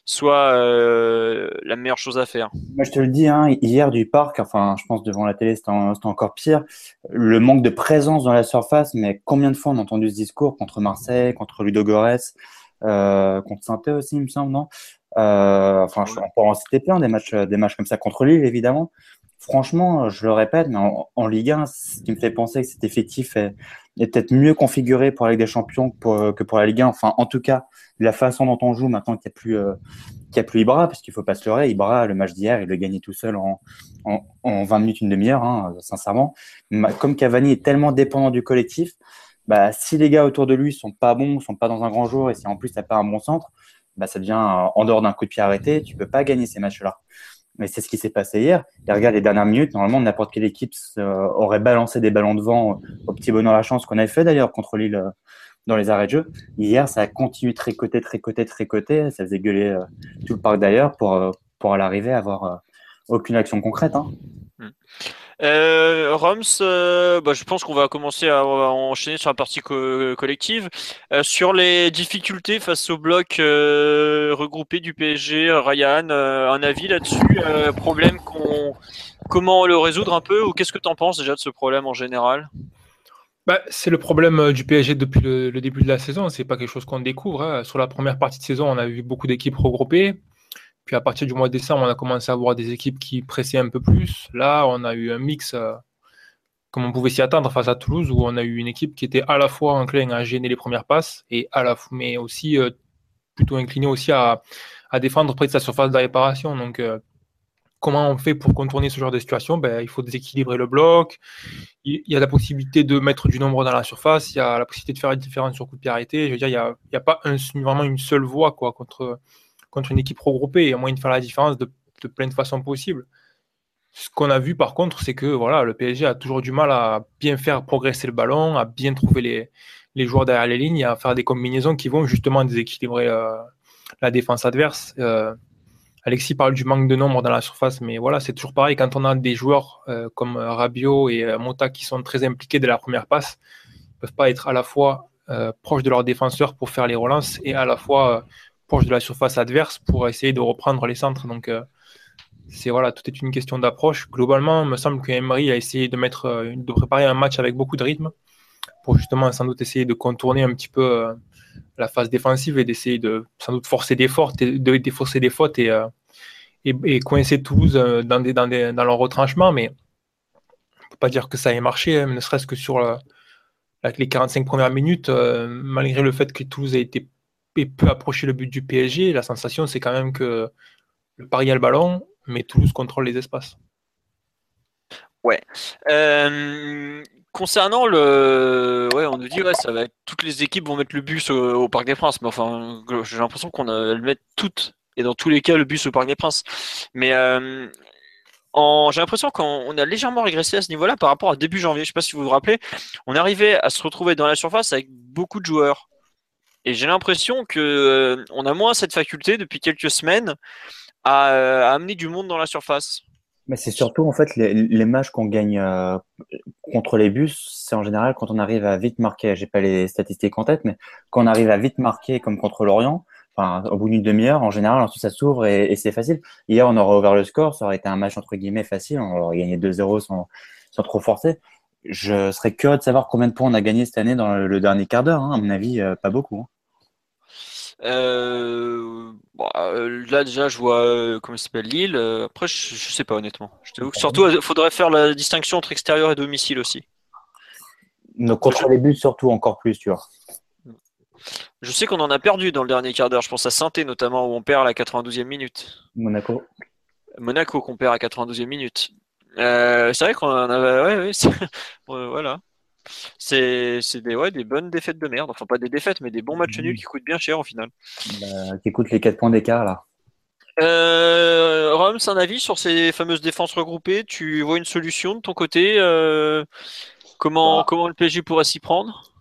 soit la meilleure chose à faire. Moi, je te le dis, hein, hier du parc, enfin, je pense devant la télé, c'était encore pire. Le manque de présence dans la surface, mais combien de fois on a entendu ce discours contre Marseille, contre Ludo Gores euh, contre saint aussi, il me semble, non? Euh, Enfin, on peut en citer plein des matchs, des matchs comme ça contre Lille, évidemment. Franchement, je le répète, mais en, Ligue 1, ce qui me fait penser que cet effectif est, peut-être mieux configuré pour la Ligue des Champions que pour, pour la Ligue 1. Enfin, en tout cas, la façon dont on joue maintenant qu'il n'y a plus, euh, a plus Ibra, parce qu'il ne faut pas se leurrer, Ibra, le match d'hier, il le gagnait tout seul en, en, 20 minutes, une demi-heure, hein, sincèrement. Comme Cavani est tellement dépendant du collectif, bah, si les gars autour de lui sont pas bons, sont pas dans un grand jour, et si en plus t'as pas un bon centre, bah, ça devient euh, en dehors d'un coup de pied arrêté, tu peux pas gagner ces matchs-là. Mais c'est ce qui s'est passé hier. Et regarde les dernières minutes, normalement n'importe quelle équipe euh, aurait balancé des ballons devant euh, au petit bonheur la chance qu'on avait fait d'ailleurs contre Lille dans les arrêts de jeu. Hier, ça a continué de tricoter, tricoter, tricoter. Ça faisait gueuler tout le parc d'ailleurs pour, pour l'arrivée à avoir aucune action concrète. Hein. Euh, Roms, euh, bah, je pense qu'on va commencer à, enchaîner sur la partie collective. Euh, sur les difficultés face au bloc regroupé du PSG, Ryan, un avis là-dessus Problème qu'on, comment le résoudre un peu ou qu'est-ce que tu en penses déjà de ce problème en général? Bah, c'est le problème du PSG depuis le, début de la saison. C'est pas quelque chose qu'on découvre. Hein. Sur la première partie de saison, on a vu beaucoup d'équipes regroupées. Puis à partir du mois de décembre, on a commencé à voir des équipes qui pressaient un peu plus. Là, on a eu un mix, euh, comme on pouvait s'y attendre face à Toulouse, où on a eu une équipe qui était à la fois encline à gêner les premières passes, et à la mais aussi euh, plutôt inclinée aussi à, défendre près de sa surface de réparation. Donc, euh, comment on fait pour contourner ce genre de situation? Ben, Il faut déséquilibrer le bloc. Il y a la possibilité de mettre du nombre dans la surface. Il y a la possibilité de faire une différence sur coup de pied. Je veux dire, il n'y a, a, pas vraiment une seule voie quoi, contre contre une équipe regroupée et à moyen de faire la différence de, plein de façons possibles. Ce qu'on a vu par contre, c'est que voilà, le PSG a toujours du mal à bien faire progresser le ballon, à bien trouver les, les joueurs derrière les lignes, à faire des combinaisons qui vont justement déséquilibrer euh, la défense adverse. Euh, Alexis parle du manque de nombre dans la surface, mais voilà, c'est toujours pareil quand on a des joueurs euh, comme Rabiot et Mota qui sont très impliqués dès la première passe, ils ne peuvent pas être à la fois proches de leurs défenseurs pour faire les relances et à la fois proche de la surface adverse pour essayer de reprendre les centres. Donc, euh, c'est voilà, tout est une question d'approche. Globalement, me semble que Emery a essayé de mettre, euh, de préparer un match avec beaucoup de rythme pour justement sans doute essayer de contourner un petit peu euh, la phase défensive et d'essayer de sans doute forcer des fautes, de défausser des fautes et, et, coincer Toulouse dans, des, dans, des, dans leur retranchement. Mais on peut pas dire que ça ait marché, hein, ne serait-ce que sur les 45 premières minutes, malgré le fait que Toulouse a été et peut approcher le but du PSG, la sensation c'est quand même que le Paris a le ballon, mais Toulouse contrôle les espaces. Ouais. Euh, concernant le, ouais, on nous dit ouais, ça va être toutes les équipes vont mettre le bus au, Parc des Princes, mais enfin, j'ai l'impression qu'on le met toutes et dans tous les cas le bus au Parc des Princes. Mais euh, j'ai l'impression qu'on a légèrement régressé à ce niveau-là par rapport à début janvier. Je sais pas si vous vous rappelez, on arrivait à se retrouver dans la surface avec beaucoup de joueurs. Et j'ai l'impression que euh, on a moins cette faculté depuis quelques semaines à, euh, amener du monde dans la surface. Mais c'est surtout en fait les, matchs qu'on gagne euh, contre les bus, c'est en général quand on arrive à vite marquer. J'ai pas les statistiques en tête, mais quand on arrive à vite marquer, comme contre l'Orient, enfin au bout d'une demi-heure, en général, ensuite ça s'ouvre et, c'est facile. Hier, on aurait ouvert le score, ça aurait été un match entre guillemets facile, on aurait gagné 2-0 sans, sans trop forcer je serais curieux de savoir combien de points on a gagné cette année dans le, dernier quart d'heure. Hein. À mon avis, euh, pas beaucoup. Hein. Euh, euh, là déjà je vois comment il s'appelle Lille. après je, sais pas honnêtement. surtout il faudrait faire la distinction entre extérieur et domicile aussi. contre les buts surtout encore plus tu vois. Je sais qu'on en a perdu dans le dernier quart d'heure. Je pense à saint notamment, où on perd à la 92e minute. Monaco. Monaco qu'on perd à 92e minute. Euh, c'est vrai qu'on en avait. Ouais, [laughs] voilà. C'est des, ouais, des bonnes défaites de merde. Enfin, pas des défaites, mais des bons matchs nuls qui coûtent bien cher au final. Bah, qui coûtent les 4 points d'écart là. Euh, Rome, c'est un avis sur ces fameuses défenses regroupées? Tu vois une solution de ton côté? Euh, comment, bah. comment le PSG pourrait s'y prendre?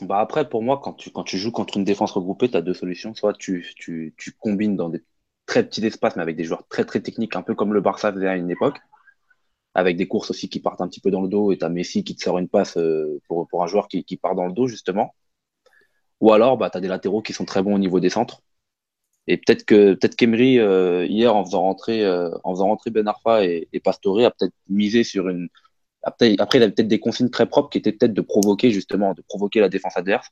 Bah Après, pour moi, quand tu, quand tu joues contre une défense regroupée, tu as deux solutions. Soit tu, tu, tu, combines dans des très petits espaces, mais avec des joueurs très très techniques, un peu comme le Barça faisait à une époque, avec des courses aussi qui partent un petit peu dans le dos, et tu as Messi qui te sort une passe euh, pour, pour un joueur qui, qui part dans le dos, justement. Ou alors, bah, tu as des latéraux qui sont très bons au niveau des centres. Et peut-être que peut-être qu'Emery euh, hier en faisant rentrer euh, en faisant rentrer Ben Arfa et, et Pastore a peut-être misé sur une après, il avait peut-être des consignes très propres qui étaient peut-être de provoquer justement de provoquer la défense adverse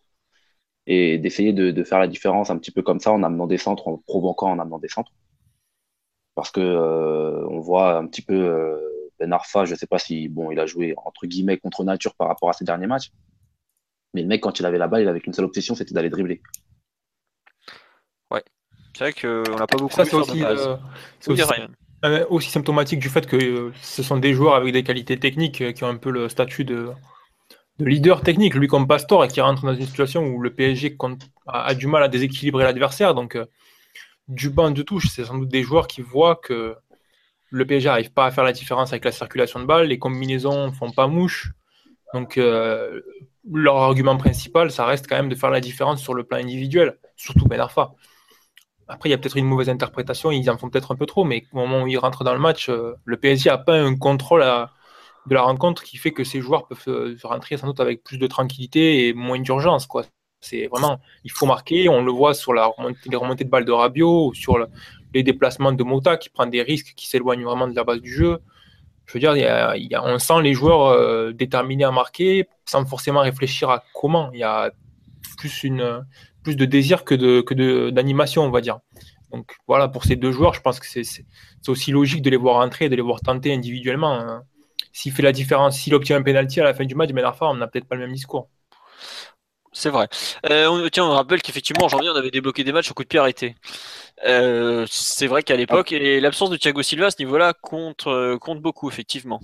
et d'essayer de, de, faire la différence un petit peu comme ça en amenant des centres en provoquant en amenant des centres parce que on voit un petit peu Ben Arfa je sais pas si bon il a joué entre guillemets contre nature par rapport à ses derniers matchs. Mais le mec quand il avait la balle il avait qu'une seule obsession c'était d'aller dribbler. C'est vrai qu'on n'a pas beaucoup. Ça, c'est aussi, euh, euh, aussi, symptomatique du fait que euh, ce sont des joueurs avec des qualités techniques qui ont un peu le statut de, de leader technique, lui comme Pastor, et qui rentre dans une situation où le PSG a, du mal à déséquilibrer l'adversaire. Donc, du banc de touche, c'est sans doute des joueurs qui voient que le PSG n'arrive pas à faire la différence avec la circulation de balles, les combinaisons ne font pas mouche. Donc, leur argument principal, ça reste quand même de faire la différence sur le plan individuel, surtout Ben Arfa. Après, il y a peut-être une mauvaise interprétation, ils en font peut-être un peu trop, mais au moment où ils rentrent dans le match, euh, le PSG n'a pas un contrôle de la rencontre qui fait que ces joueurs peuvent euh, rentrer sans doute avec plus de tranquillité et moins d'urgence. C'est vraiment, il faut marquer, on le voit sur les remontées de balles de Rabiot, sur les déplacements de Mota qui prend des risques, qui s'éloignent vraiment de la base du jeu. Je veux dire, il y a, on sent les joueurs euh, déterminés à marquer sans forcément réfléchir à comment. Il y a plus une, plus de désir que de que d'animation, on va dire. Donc voilà, pour ces deux joueurs, je pense que c'est aussi logique de les voir entrer de les voir tenter individuellement. Hein. S'il fait la différence, s'il obtient un penalty à la fin du match, Ben Arfa, on n'a peut-être pas le même discours. C'est vrai. Euh, on, tiens, on rappelle qu'effectivement, en janvier, on avait débloqué des matchs au coup de pied arrêté. Euh, c'est vrai qu'à l'époque, et l'absence de Thiago Silva à ce niveau-là compte, euh, compte beaucoup, effectivement.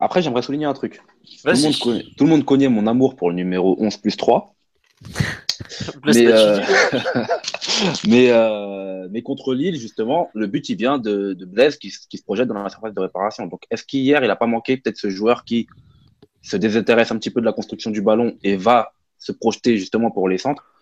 Après, j'aimerais souligner un truc. Tout le, monde connaît, tout le, monde connaît, mon amour pour le numéro 11 plus 3. [laughs] mais, euh, [laughs] mais, euh, mais, contre Lille, justement, le but, il vient de, de Blaise qui, qui, se projette dans la surface de réparation. Donc, est-ce qu'hier, il n'a pas manqué peut-être ce joueur qui se désintéresse un petit peu de la construction du ballon et va se projeter justement pour les centres?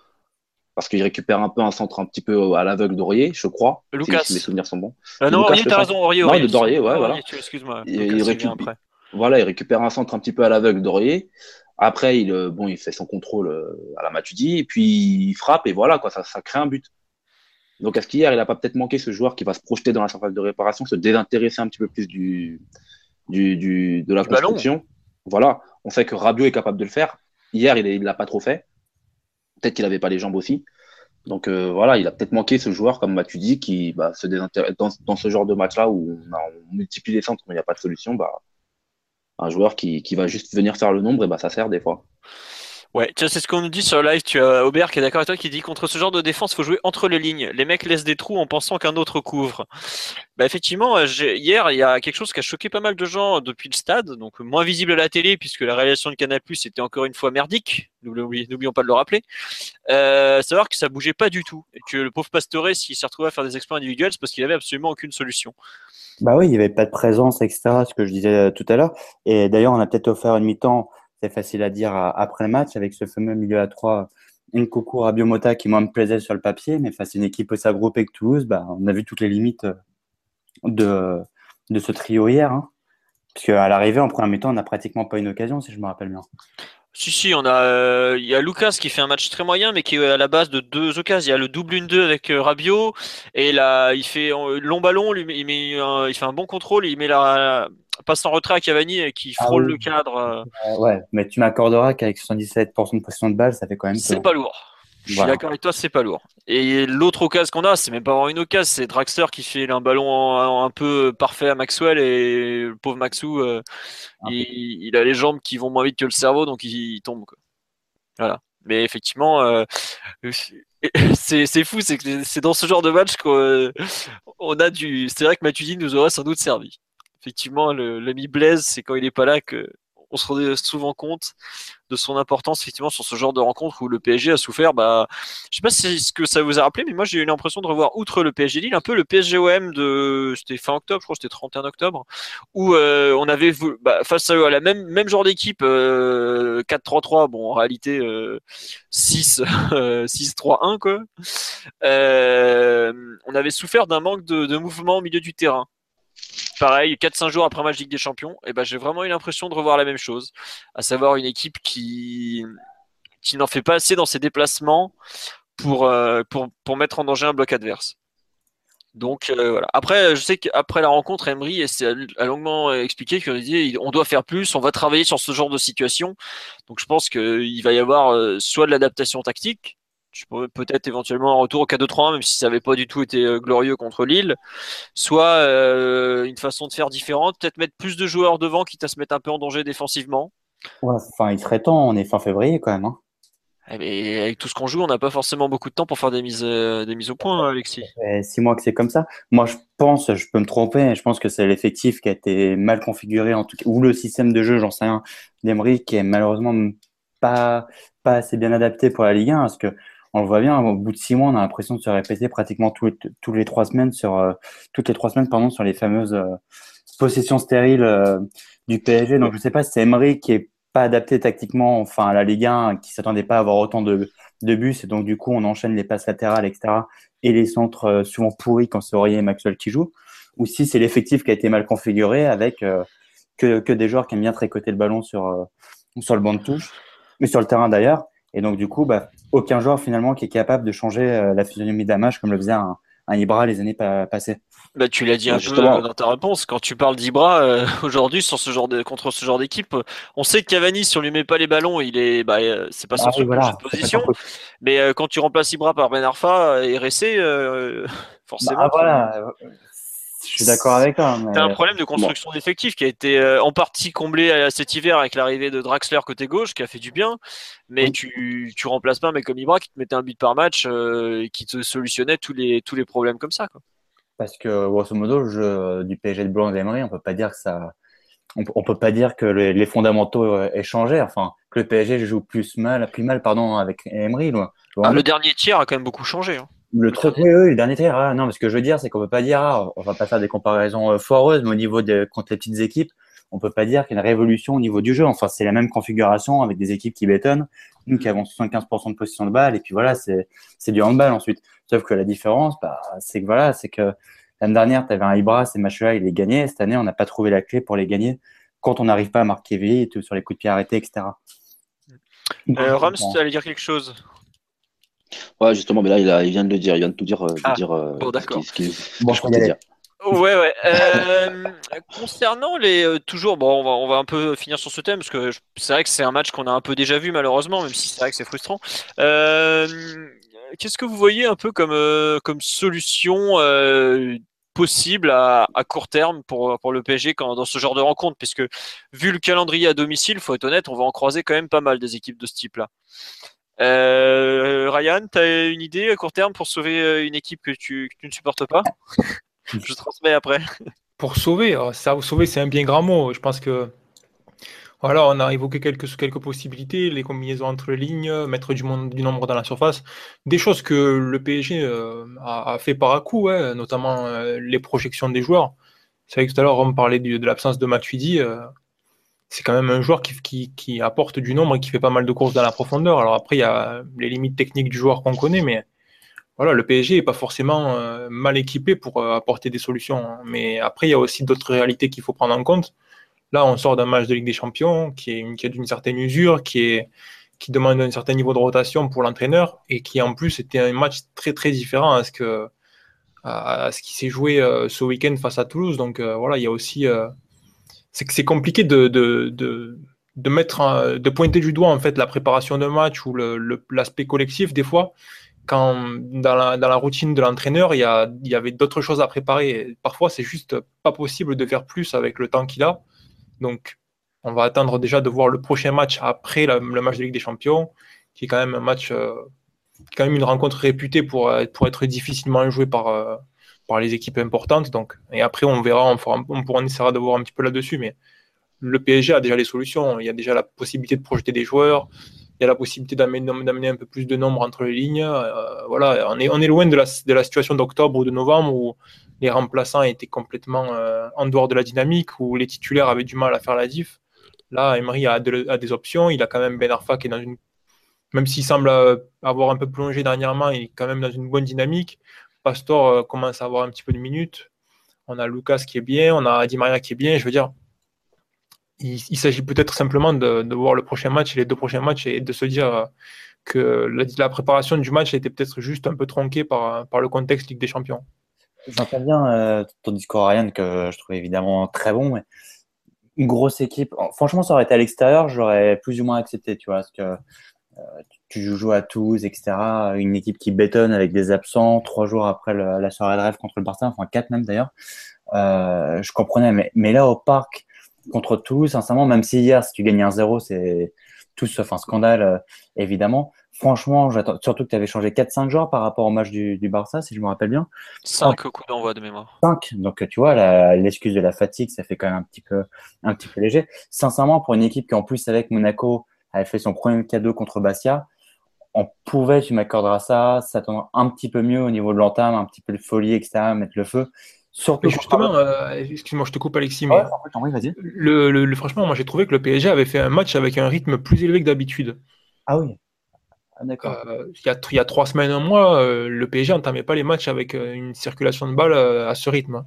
Parce qu'il récupère un peu un centre un petit peu à l'aveugle d'Aurier, je crois. Lucas. Si mes souvenirs sont bons. Euh, non, Aurier, t'as raison, Aurier. Non, de Dorier, ouais, voilà. Excuse-moi. Il, récupère, voilà, il récupère un centre un petit peu à l'aveugle d'Aurier. Après, il, euh, bon, il fait son contrôle euh, à la Matuidi, et puis il frappe, et voilà, quoi, ça, ça crée un but. Donc, est-ce qu'hier, il n'a pas peut-être manqué ce joueur qui va se projeter dans la surface de réparation, se désintéresser un petit peu plus du, du, du de la construction? Voilà, on sait que Rabiot est capable de le faire. Hier, il ne l'a pas trop fait. Peut-être qu'il n'avait pas les jambes aussi. Donc euh, voilà, il a peut-être manqué ce joueur, comme Matuidi, qui bah, se désintéresse dans, ce genre de match-là où on, on, multiplie les centres, mais il n'y a pas de solution. Bah, un joueur qui, qui, va juste venir faire le nombre, et bah ça sert des fois. Ouais, c'est ce qu'on nous dit sur live. Tu as Aubert qui est d'accord avec toi qui dit contre ce genre de défense, faut jouer entre les lignes. Les mecs laissent des trous en pensant qu'un autre couvre. Bah effectivement, hier, il y a quelque chose qui a choqué pas mal de gens depuis le stade, donc moins visible à la télé puisque la réalisation de Canal+ était encore une fois merdique. N'oublions pas de le rappeler. Euh, savoir que ça bougeait pas du tout et que le pauvre Pastore, s'il s'est retrouvé à faire des exploits individuels, c'est parce qu'il avait absolument aucune solution. Bah oui, il n'y avait pas de présence, etc. Ce que je disais euh, tout à l'heure. Et d'ailleurs, on a peut-être offert une mi-temps c'est facile à dire après le match, avec ce fameux milieu à 3, une coucou à Biomota qui, moi, me plaisait sur le papier, mais face à une équipe aussi groupée que Toulouse, bah, on a vu toutes les limites euh, de, de ce trio hier. Hein. Parce qu'à l'arrivée, en première mi-temps, on n'a pratiquement pas une occasion, si je me rappelle bien. Si, si, on a, euh, il y a Lucas qui fait un match très moyen, mais qui est à la base de deux occasions. Il y a le double 1-2 avec euh, Rabiot, et là, il fait long ballon, il, met, il fait un bon contrôle, il met la, passe en retrait à Cavani et qui ah frôle le cadre. Euh. ouais, mais tu m'accorderas qu'avec 77% de possession de balle, ça fait quand même. C'est pas lourd. Je suis d'accord avec toi, c'est pas lourd. Et l'autre occasion qu'on a, c'est même pas vraiment une occasion, c'est Draxler qui fait un ballon un, peu parfait à Maxwell et le pauvre Maxou, euh, il, a les jambes qui vont moins vite que le cerveau, donc il, tombe. Voilà. Mais effectivement, euh, [laughs] c'est fou, c'est dans ce genre de match qu'on a du. C'est vrai que Matuidi nous aurait sans doute servi. Effectivement, l'ami Blaise, c'est quand il n'est pas là que on se rend souvent compte de son importance effectivement sur ce genre de rencontre où le PSG a souffert. Bah, je sais pas si ce que ça vous a rappelé, mais moi j'ai eu l'impression de revoir outre le PSG Lille un peu le PSGOM de c'était fin octobre, je crois c'était 31 octobre, où euh, on avait bah, face à, la même même genre d'équipe 4-3-3. Euh, bon, en réalité 6 6-3-1 [laughs] quoi. Euh, on avait souffert d'un manque de, de mouvement au milieu du terrain pareil, 4-5 jours après Magic des Champions, et ben j'ai vraiment eu l'impression de revoir la même chose, à savoir une équipe qui, qui n'en fait pas assez dans ses déplacements pour, euh, pour, pour mettre en danger un bloc adverse. Donc euh, voilà. Après, je sais qu'après la rencontre, Emery a longuement expliqué qu'on on doit faire plus, on va travailler sur ce genre de situation. Donc je pense qu'il va y avoir euh, soit de l'adaptation tactique, peut-être éventuellement un retour au 4-2-3-1, même si ça n'avait pas du tout été euh, glorieux contre Lille. Soit euh, une façon de faire différente, peut-être mettre plus de joueurs devant, quitte à se mettre un peu en danger défensivement. enfin, il serait temps, on est fin février quand même. Hein. Eh, avec tout ce qu'on joue, on n'a pas forcément beaucoup de temps pour faire des mises, euh, des mises au point, hein, Alexis. six mois que c'est comme ça. Moi, je pense, je peux me tromper, je pense que c'est l'effectif qui a été mal configuré, en tout cas, ou le système de jeu, j'en sais rien, d'Emery, qui est malheureusement pas, pas assez bien adapté pour la Ligue 1, parce que on le voit bien, au bout de six mois, on a l'impression de se répéter pratiquement tous les, les trois semaines sur euh, toutes les trois semaines pardon sur les fameuses euh, possessions stériles euh, du PSG. Donc je ne sais pas si c'est Emery qui est pas adapté tactiquement, enfin à la Ligue 1, qui s'attendait pas à avoir autant de, de buts, et donc du coup on enchaîne les passes latérales, etc. et les centres souvent pourris quand c'est Aurier et Maxwell qui jouent, ou si c'est l'effectif qui a été mal configuré avec que, que, des joueurs qui aiment bien tricoter le ballon sur sur le banc de touche, mais sur le terrain d'ailleurs. Et donc, du coup, bah, aucun joueur finalement qui est capable de changer euh, la physionomie d'un match comme le faisait un, un Ibra les années passées. Bah, tu l'as dit un peu dans ta réponse. Quand tu parles d'Ibra euh, [laughs] aujourd'hui sur ce genre de contre ce genre d'équipe, on sait que Cavani, si on lui met pas les ballons, il est, bah, euh, c'est pas son ah position. Mais quand tu remplaces Ibra par Ben Arfa et Ressé, [laughs] forcément. Bah, voilà. Je suis d'accord avec toi. Mais... T'as un problème de construction d'effectifs qui a été euh, en partie comblé à cet hiver avec l'arrivée de Draxler côté gauche, qui a fait du bien, mais tu, tu remplaces pas un mec comme Ibra qui te mettait un but par match euh, et qui te solutionnait tous les, tous les problèmes comme ça. Quoi. Parce que, grosso modo, le jeu du PSG de Blanc d'Emery, on peut pas dire que ça. On, peut pas dire que les, fondamentaux euh, aient changé. Enfin, que le PSG joue plus mal, plus mal pardon, avec Emery. Ah, le dernier tiers a quand même beaucoup changé. Hein. Le truc, oui, oui, le dernier tir. Ah, non, mais ce que je veux dire, c'est qu'on peut pas dire, ah, on va pas faire des comparaisons euh, foireuses, mais au niveau de contre les petites équipes, on peut pas dire qu'il y a une révolution au niveau du jeu. Enfin, c'est la même configuration avec des équipes qui bétonnent, nous qui avons 75% de position de balle, et puis voilà, c'est c'est du handball ensuite. Sauf que la différence, bah, c'est que voilà, c'est que l'année dernière, tu avais un Ibra, ces matchs-là, il les gagnait. Cette année, on n'a pas trouvé la clé pour les gagner quand on n'arrive pas à marquer vite, sur les coups de pied arrêtés, etc. Euh, Rams, tu allais dire quelque chose? Ouais, justement, mais là, il, vient de le dire, il vient de tout dire. Euh, ah, dire euh, bon, d'accord. Ce bon, je dire. Ouais, ouais. Euh, [laughs] concernant les toujours, bon, on va, on va un peu finir sur ce thème parce que c'est vrai que c'est un match qu'on a un peu déjà vu malheureusement, même si c'est vrai que c'est frustrant. Qu'est-ce que vous voyez un peu comme comme solution possible à, à, court terme pour, pour le PSG quand, dans ce genre de rencontre? Puisque vu le calendrier à domicile, faut être honnête, on va en croiser quand même pas mal des équipes de ce type-là. Euh, Ryan, tu as une idée à court terme pour sauver euh, une équipe que tu, ne supportes pas? [laughs] Je transmets après. Pour sauver, oh, ça, sauver, c'est un bien grand mot. Je pense que voilà, on a évoqué quelques, quelques possibilités, les combinaisons entre les lignes, mettre du, monde, du nombre dans la surface, des choses que le PSG euh, a, fait par à coup, notamment les projections des joueurs. C'est vrai que tout à l'heure, on parlait de, de l'absence de Matuidi c'est quand même un joueur qui, apporte du nombre et qui fait pas mal de courses dans la profondeur. Alors après, il y a les limites techniques du joueur qu'on connaît, mais voilà, le PSG n'est pas forcément euh, mal équipé pour euh, apporter des solutions. Hein. Mais après, il y a aussi d'autres réalités qu'il faut prendre en compte. Là, on sort d'un match de Ligue des Champions qui est, d'une certaine usure, qui, demande un certain niveau de rotation pour l'entraîneur et qui en plus était un match très très différent à ce, que, à, ce qui s'est joué euh, ce week-end face à Toulouse. Donc voilà, il y a aussi c'est que c'est compliqué de, de, de, mettre, de pointer du doigt en fait la préparation de match ou l'aspect collectif des fois. Quand dans la, dans la routine de l'entraîneur, il y, il y avait d'autres choses à préparer. Parfois, c'est juste pas possible de faire plus avec le temps qu'il a. Donc, on va attendre déjà de voir le prochain match après le match de Ligue des Champions qui est quand même un match, euh, quand même une rencontre réputée pour, pour être difficilement jouée par, les équipes importantes. Donc, et après, on verra, on, fera, on pourra essayer de voir un petit peu là-dessus, mais le PSG a déjà les solutions. Il y a déjà la possibilité de projeter des joueurs. Il y a la possibilité d'amener un peu plus de nombre entre les lignes. voilà, on est, loin de la, situation d'octobre ou de novembre où les remplaçants étaient complètement en dehors de la dynamique, où les titulaires avaient du mal à faire la diff. Là, Emery a, des options. Il a quand même Ben Arfa qui est dans une. Même s'il semble euh, avoir un peu plongé dernièrement, il est quand même dans une bonne dynamique. Pastor euh, commence à avoir un petit peu de minutes. On a Lucas qui est bien, on a Di Maria qui est bien. Je veux dire, il, s'agit peut-être simplement de, voir le prochain match les deux prochains matchs et de se dire euh, que la, préparation du match était peut-être juste un peu tronquée par, le contexte Ligue des Champions. J'entends bien ton discours, Ryan, que je trouve évidemment très bon. Une grosse équipe. Franchement, ça aurait été à l'extérieur, j'aurais plus ou moins accepté, tu vois, que euh, tu joues à Toulouse, etc. Une équipe qui bétonne avec des absents trois jours après la soirée de rêve contre le Barça, enfin quatre même d'ailleurs. Euh, je comprenais, mais, mais là au parc contre Toulouse, sincèrement, même si hier, si tu gagnes un 0 c'est tout sauf un scandale, euh, évidemment. Franchement, surtout que tu avais changé 4-5 joueurs par rapport au match du, Barça, si je me rappelle bien. 5 au coup d'envoi de mémoire. 5. Donc, tu vois, l'excuse de la fatigue, ça fait quand même un petit peu, un petit peu léger. Sincèrement, pour une équipe qui, en plus, avec Monaco, avait fait son premier cadeau contre Bastia, on pouvait, tu m'accorderas ça, s'attendre un petit peu mieux au niveau de l'entame, un petit peu de folie, etc., mettre le feu. Surtout justement, euh, excuse-moi, je te coupe Alexis, mais le, franchement, moi j'ai trouvé que le PSG avait fait un match avec un rythme plus élevé que d'habitude. Ah oui. Ah, euh, il, y a, il y a trois semaines, un mois, euh, le PSG n'entamait pas les matchs avec une circulation de balles à ce rythme. Hein.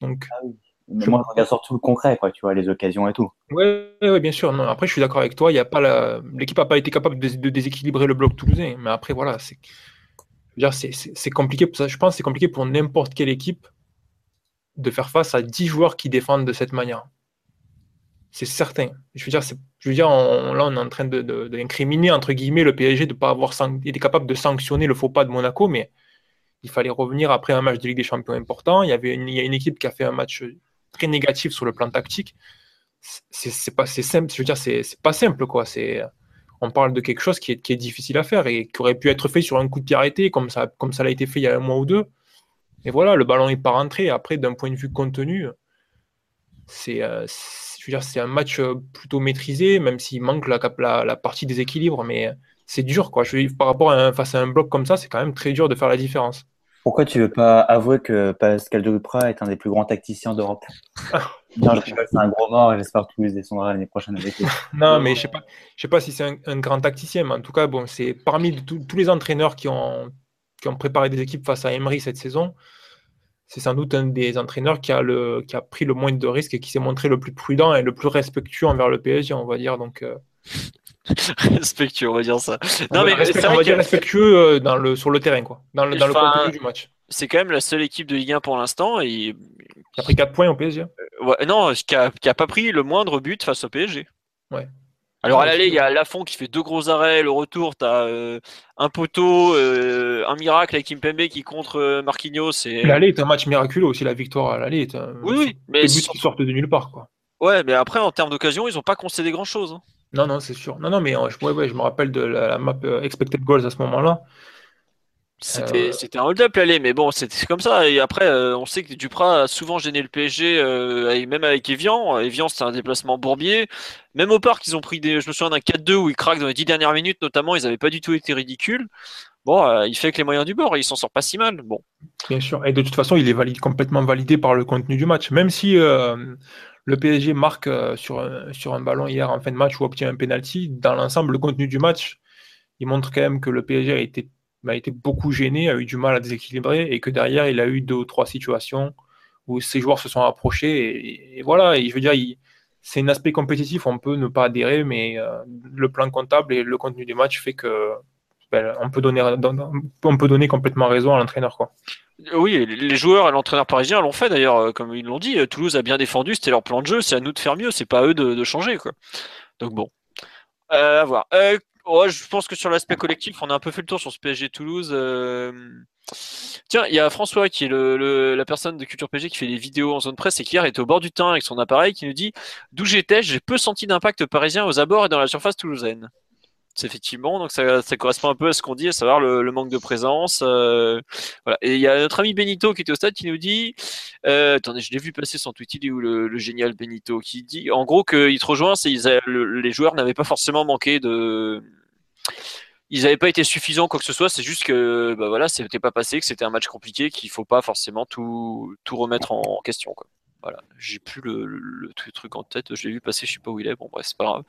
Donc, ah moi, je regarde surtout le concret, quoi, tu vois, les occasions et tout. Oui, ouais, bien sûr. Non, après, je suis d'accord avec toi. Il y a pas la... L'équipe n'a pas été capable de, déséquilibrer le bloc toulousain. Mais après, voilà, c'est, c'est, compliqué. Je pense que c'est compliqué pour n'importe quelle équipe de faire face à 10 joueurs qui défendent de cette manière. C'est certain. Je veux dire, je veux dire là, on est en train d'incriminer, de, entre guillemets, le PSG de ne pas avoir été capable de sanctionner le faux pas de Monaco, mais il fallait revenir après un match de Ligue des Champions important. Il y, avait une, il y a une équipe qui a fait un match très négatif sur le plan tactique. C'est pas simple, pas simple. On parle de quelque chose qui est, difficile à faire et qui aurait pu être fait sur un coup de pied arrêté, comme ça, comme ça l'a été fait il y a un mois ou deux. Et voilà, le ballon n'est pas rentré. Après, d'un point de vue contenu, c'est euh, un match plutôt maîtrisé, même s'il manque la, la, partie des équilibres, mais c'est dur, quoi. Par rapport à face à un bloc comme ça, c'est quand même très dur de faire la différence. Pourquoi tu veux pas avouer que Pascal Duprat est un des plus grands tacticiens d'Europe? [laughs] C'est un gros mort et j'espère que Toulouse descendra l'année prochaine avec lui. [laughs] non, mais je sais pas, je sais pas si c'est un, grand tacticien, mais en tout cas, bon, c'est parmi tous les entraîneurs qui ont, qui ont préparé des équipes face à Emery cette saison c'est sans doute un des entraîneurs qui a, le, qui a pris le moins de risques et qui s'est montré le plus prudent et le plus respectueux envers le PSG, on va dire. Donc, euh. [laughs] respectueux, on va dire ça. Non, mais on va dire respectueux euh, dans le, sur le terrain, quoi, dans le, dans le contenu du match. C'est quand même la seule équipe de Ligue 1 pour l'instant. Et... Qui a pris 4 points au PSG. Euh, ouais, non, qui n'a a pas pris le moindre but face au PSG. Ouais. Alors à l'aller, il y a Lafont qui fait deux gros arrêts. Le retour, tu as euh, un poteau, euh, un miracle avec Kimpembe qui contre euh, Marquinhos. L'aller est un match miraculeux aussi. La victoire à l'aller est un. Oui, oui. Mais buts qui sortent de nulle part. Quoi. Ouais, mais après, en termes d'occasion, ils n'ont pas concédé grand chose. Hein. Non, non, c'est sûr. Non, non, mais je, ouais, je me rappelle de la map Expected Goals à ce moment-là. Euh, c'était un hold-up l'aller, mais bon, c'est comme ça. Et après, euh, on sait que Duprat a souvent gêné le PSG, euh, même avec Evian. Evian, c'était un déplacement bourbier. Même au parc, ils ont pris des. Je me souviens d'un 4-2 où ils craquent dans les 10 dernières minutes, notamment. Ils n'avaient pas du tout été ridicules. Bon, il fait que les moyens du bord, il s'en sort pas si mal. Bon. Bien sûr. Et de toute façon, il est valide, complètement validé par le contenu du match. Même si le PSG marque sur, un, sur un ballon hier en fin de match ou obtient un penalty, dans l'ensemble, le contenu du match, il montre quand même que le PSG a été a été beaucoup gêné, a eu du mal à déséquilibrer et que derrière, il a eu deux ou trois situations où ses joueurs se sont approchés. Et, voilà, et je veux dire, c'est un aspect compétitif, on peut ne pas adhérer, mais euh, le plan comptable et le contenu du match fait que ben, on, peut donner, complètement raison à l'entraîneur. Quoi. Oui, les joueurs et l'entraîneur parisien l'ont fait d'ailleurs, euh, comme ils l'ont dit. Toulouse a bien défendu, c'était leur plan de jeu, c'est à nous de faire mieux, c'est pas à eux de, changer. Quoi. Donc bon, euh, à voir. Je pense que sur l'aspect collectif, on a un peu fait le tour sur ce PSG Toulouse. Euh. Tiens, il y a François qui est la personne de Culture PSG qui fait des vidéos en zone presse et qui hier était au bord du terrain avec son appareil qui nous dit D'où j'étais, j'ai peu senti d'impact parisien aux abords et dans la surface toulousaine. Effectivement. Donc ça, correspond un peu à ce qu'on dit, à savoir le, manque de présence. Euh, voilà. Et il y a notre ami Benito qui est au stade qui nous dit, euh, attendez, je l'ai vu passer son tweet, il est où le, génial Benito qui dit, en gros qu'il te rejoint, c'est les joueurs n'avaient pas forcément manqué de ils n'avaient pas été suffisants quoi que ce soit. C'est juste que bah voilà, c'était pas passé, que c'était un match compliqué, qu'il faut pas forcément tout, tout remettre en question. Voilà, j'ai plus le, le, truc en tête. Je l'ai vu passer, je sais pas où il est. Bon bref, c'est pas grave.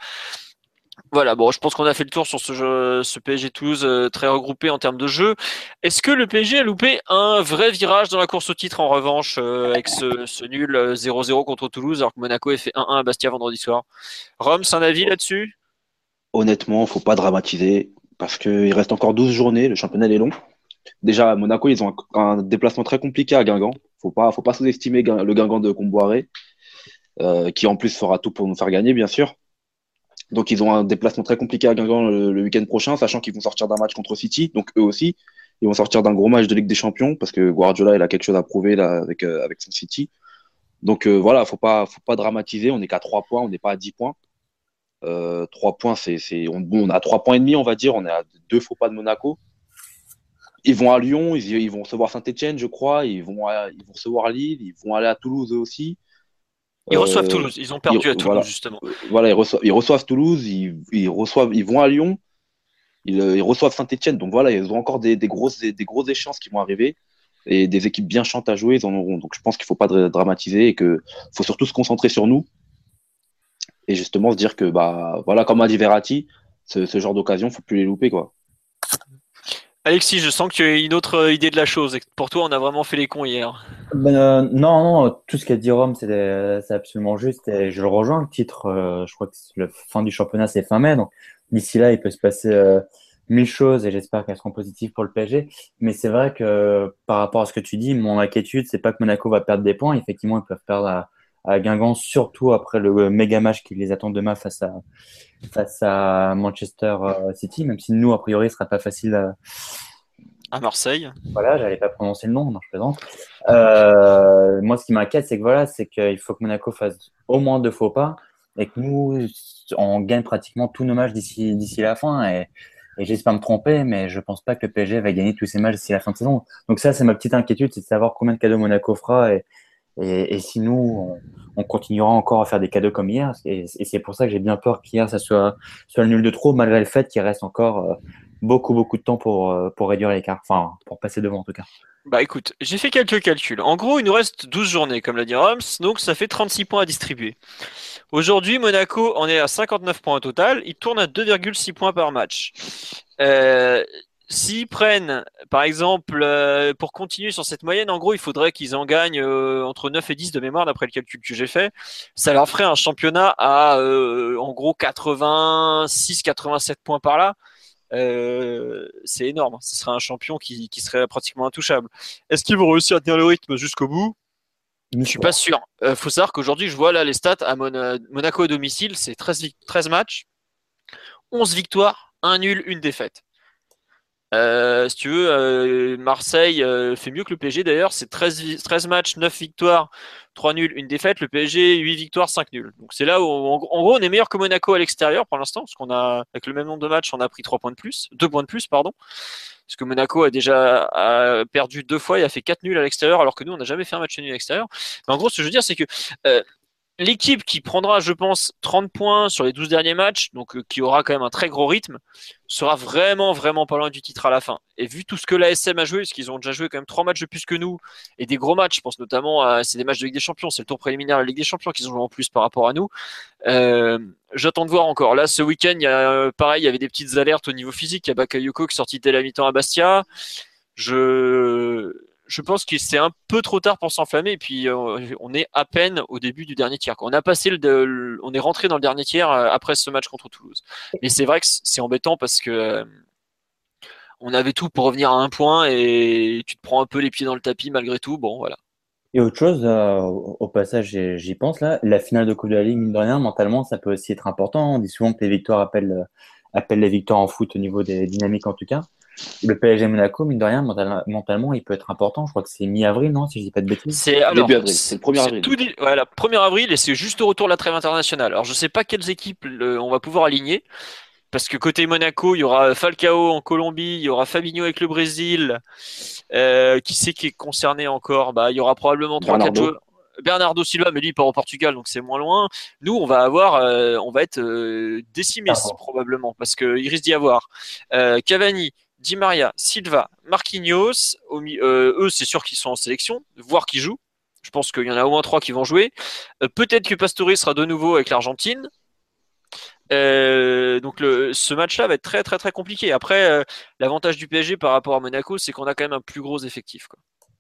Voilà, bon, je pense qu'on a fait le tour sur ce, jeu, ce PSG Toulouse euh, très regroupé en termes de jeu. Est-ce que le PSG a loupé un vrai virage dans la course au titre en revanche euh, avec ce, ce nul 0-0 euh, contre Toulouse alors que Monaco a fait 1-1 à Bastia vendredi soir? Rome, c'est un avis là-dessus? Honnêtement, faut pas dramatiser parce qu'il reste encore 12 journées, le championnat est long. Déjà, à Monaco, ils ont un, déplacement très compliqué à Guingamp. Faut pas, faut pas sous-estimer le Guingamp de Comboiré, qui en plus fera tout pour nous faire gagner, bien sûr. Donc, ils ont un déplacement très compliqué à Guingamp le, week-end prochain, sachant qu'ils vont sortir d'un match contre City. Donc, eux aussi, ils vont sortir d'un gros match de Ligue des Champions parce que Guardiola, il a quelque chose à prouver avec, euh, avec son City. Donc, euh, voilà, faut pas, faut pas dramatiser. On n'est qu'à 3 points, on n'est pas à 10 points. Euh, 3 points, c'est, on, on, a 3 points et demi, on va dire. On est à deux faux pas de Monaco. Ils vont à Lyon, ils, vont recevoir Saint-Etienne, je crois. Ils vont, ils vont recevoir Lille, ils vont aller à Toulouse aussi. Ils reçoivent euh, Toulouse, ils ont perdu à Toulouse justement. Voilà, ils reçoivent, ils reçoivent Toulouse, ils, reçoivent, ils vont à Lyon, ils, reçoivent Saint-Etienne. Donc voilà, ils ont encore des, grosses, des, grosses échéances qui vont arriver et des équipes bien chantes à jouer, ils en auront. Donc je pense qu'il ne faut pas dramatiser et qu'il faut surtout se concentrer sur nous et justement se dire que bah voilà, comme a dit Verratti, ce, ce genre d'occasion, faut plus les louper quoi. Alexis, je sens que tu as une autre euh, idée de la chose. Pour toi, on a vraiment fait les cons hier. Ben, euh, non, non, tout ce qu'a dit Rome, c'est absolument juste. Et je le rejoins. Le titre, euh, je crois que le fin du championnat, c'est fin mai. Donc d'ici là, il peut se passer mille choses et j'espère qu'elles seront positives pour le PSG. Mais c'est vrai que par rapport à ce que tu dis, mon inquiétude, c'est pas que Monaco va perdre des points. Effectivement, ils peuvent perdre à, à Guingamp, surtout après le méga match qui les attend demain face à, face à Manchester euh, City, même si nous, a priori, ce sera pas facile à, à Marseille. Voilà, j'allais pas prononcer le nom, non, je plaisante. Euh, moi, ce qui m'inquiète, c'est que voilà, c'est qu'il faut que Monaco fasse au moins deux faux pas et que nous, on gagne pratiquement tous nos matchs d'ici d'ici la fin. Et, et j'espère me tromper, mais je pense pas que le PSG va gagner tous ses matchs d'ici la fin de saison. Donc ça, c'est ma petite inquiétude, c'est de savoir combien de cadeaux Monaco fera et, et, et si nous, on, continuera encore à faire des cadeaux comme hier, et, c'est pour ça que j'ai bien peur qu'hier, ça soit, soit le nul de trop, malgré le fait qu'il reste encore euh, beaucoup, beaucoup de temps pour, euh, pour réduire l'écart, enfin, pour passer devant en tout cas. Bah écoute, j'ai fait quelques calculs. En gros, il nous reste 12 journées, comme l'a dit Rams, donc ça fait 36 points à distribuer. Aujourd'hui, Monaco en est à 59 points au total, il tourne à 2,6 points par match. Euh, S'ils prennent, par exemple, euh, pour continuer sur cette moyenne, en gros, il faudrait qu'ils en gagnent euh, entre 9 et 10 de mémoire, d'après le calcul que j'ai fait. Ça leur ferait un championnat à, euh, en gros, 86, 87 points par là. c'est énorme. Ce serait un champion qui, qui serait pratiquement intouchable. Est-ce qu'ils vont réussir à tenir le rythme jusqu'au bout? Je suis pas sûr. Il faut savoir qu'aujourd'hui, je vois là les stats à Monaco à domicile, c'est 13, 13 matchs, 11 victoires, 1 nul, 1 défaite. Euh, si tu veux, euh, Marseille euh, fait mieux que le PSG d'ailleurs. C'est 13, 13, matchs, 9 victoires, 3 nuls, 1 défaite. Le PSG, 8 victoires, 5 nuls. Donc c'est là où, en, gros, on est meilleur que Monaco à l'extérieur pour l'instant, parce qu'on a, avec le même nombre de matchs, on a pris 3 points de plus, 2 points de plus, pardon. Parce que Monaco a déjà perdu deux fois et a fait 4 nuls à l'extérieur, alors que nous, on n'a jamais fait un match nul à l'extérieur. Mais en gros, ce que je veux dire, c'est que l'équipe qui prendra, je pense, 30 points sur les 12 derniers matchs, donc euh, qui aura quand même un très gros rythme, sera vraiment, vraiment pas loin du titre à la fin. Et vu tout ce que l'ASM a joué, parce qu'ils ont déjà joué quand même 3 matchs de plus que nous, et des gros matchs, je pense notamment à c'est des matchs de Ligue des Champions, c'est le tour préliminaire de la Ligue des Champions qu'ils ont joué en plus par rapport à nous. Euh, J'attends de voir encore. Là, ce week-end, euh, pareil, il y avait des petites alertes au niveau physique. Il y a Bakayoko qui sortit dès la mi-temps à Bastia. Je je pense que c'est un peu trop tard pour s'enflammer. Et puis, euh, on est à peine au début du dernier tiers. On a passé le, on est rentré dans le dernier tiers euh, après ce match contre Toulouse. Et c'est vrai que c'est embêtant parce que euh, on avait tout pour revenir à un point et tu te prends un peu les pieds dans le tapis malgré tout. Bon, voilà. Et autre chose, au passage, j'y pense là, la finale de Coupe de la Ligue, mine de rien, mentalement, ça peut aussi être important. On dit souvent que les victoires appellent, appellent les victoires en foot au niveau des dynamiques en tout cas. Le PSG Monaco, mine de rien, mentalement, il peut être important. Je crois que c'est mi-avril, non Si je dis pas de bêtises? C'est début avril. C'est le 1er avril. Tout dit, voilà, 1er avril et c'est juste au retour de la trêve internationale. Alors je sais pas quelles équipes on va pouvoir aligner. parce que côté Monaco, il y aura Falcao en Colombie, il y aura Fabinho avec le Brésil. Euh, qui c'est qui est concerné encore? Bah, il y aura probablement trois quatre joueurs. Bernardo Silva, mais lui il part au Portugal, donc c'est moins loin. Nous, on va avoir, euh, on va être euh, décimés probablement, parce qu'il risque d'y avoir euh, Cavani, Di Maria, Silva, Marquinhos. eux, c'est sûr qu'ils sont en sélection, voire qu'ils jouent. Je pense qu'il y en a au moins trois qui vont jouer. Peut-être que Pastore sera de nouveau avec l'Argentine. donc le, ce match-là va être très très très compliqué. Après, l'avantage du PSG par rapport à Monaco, c'est qu'on a quand même un plus gros effectif.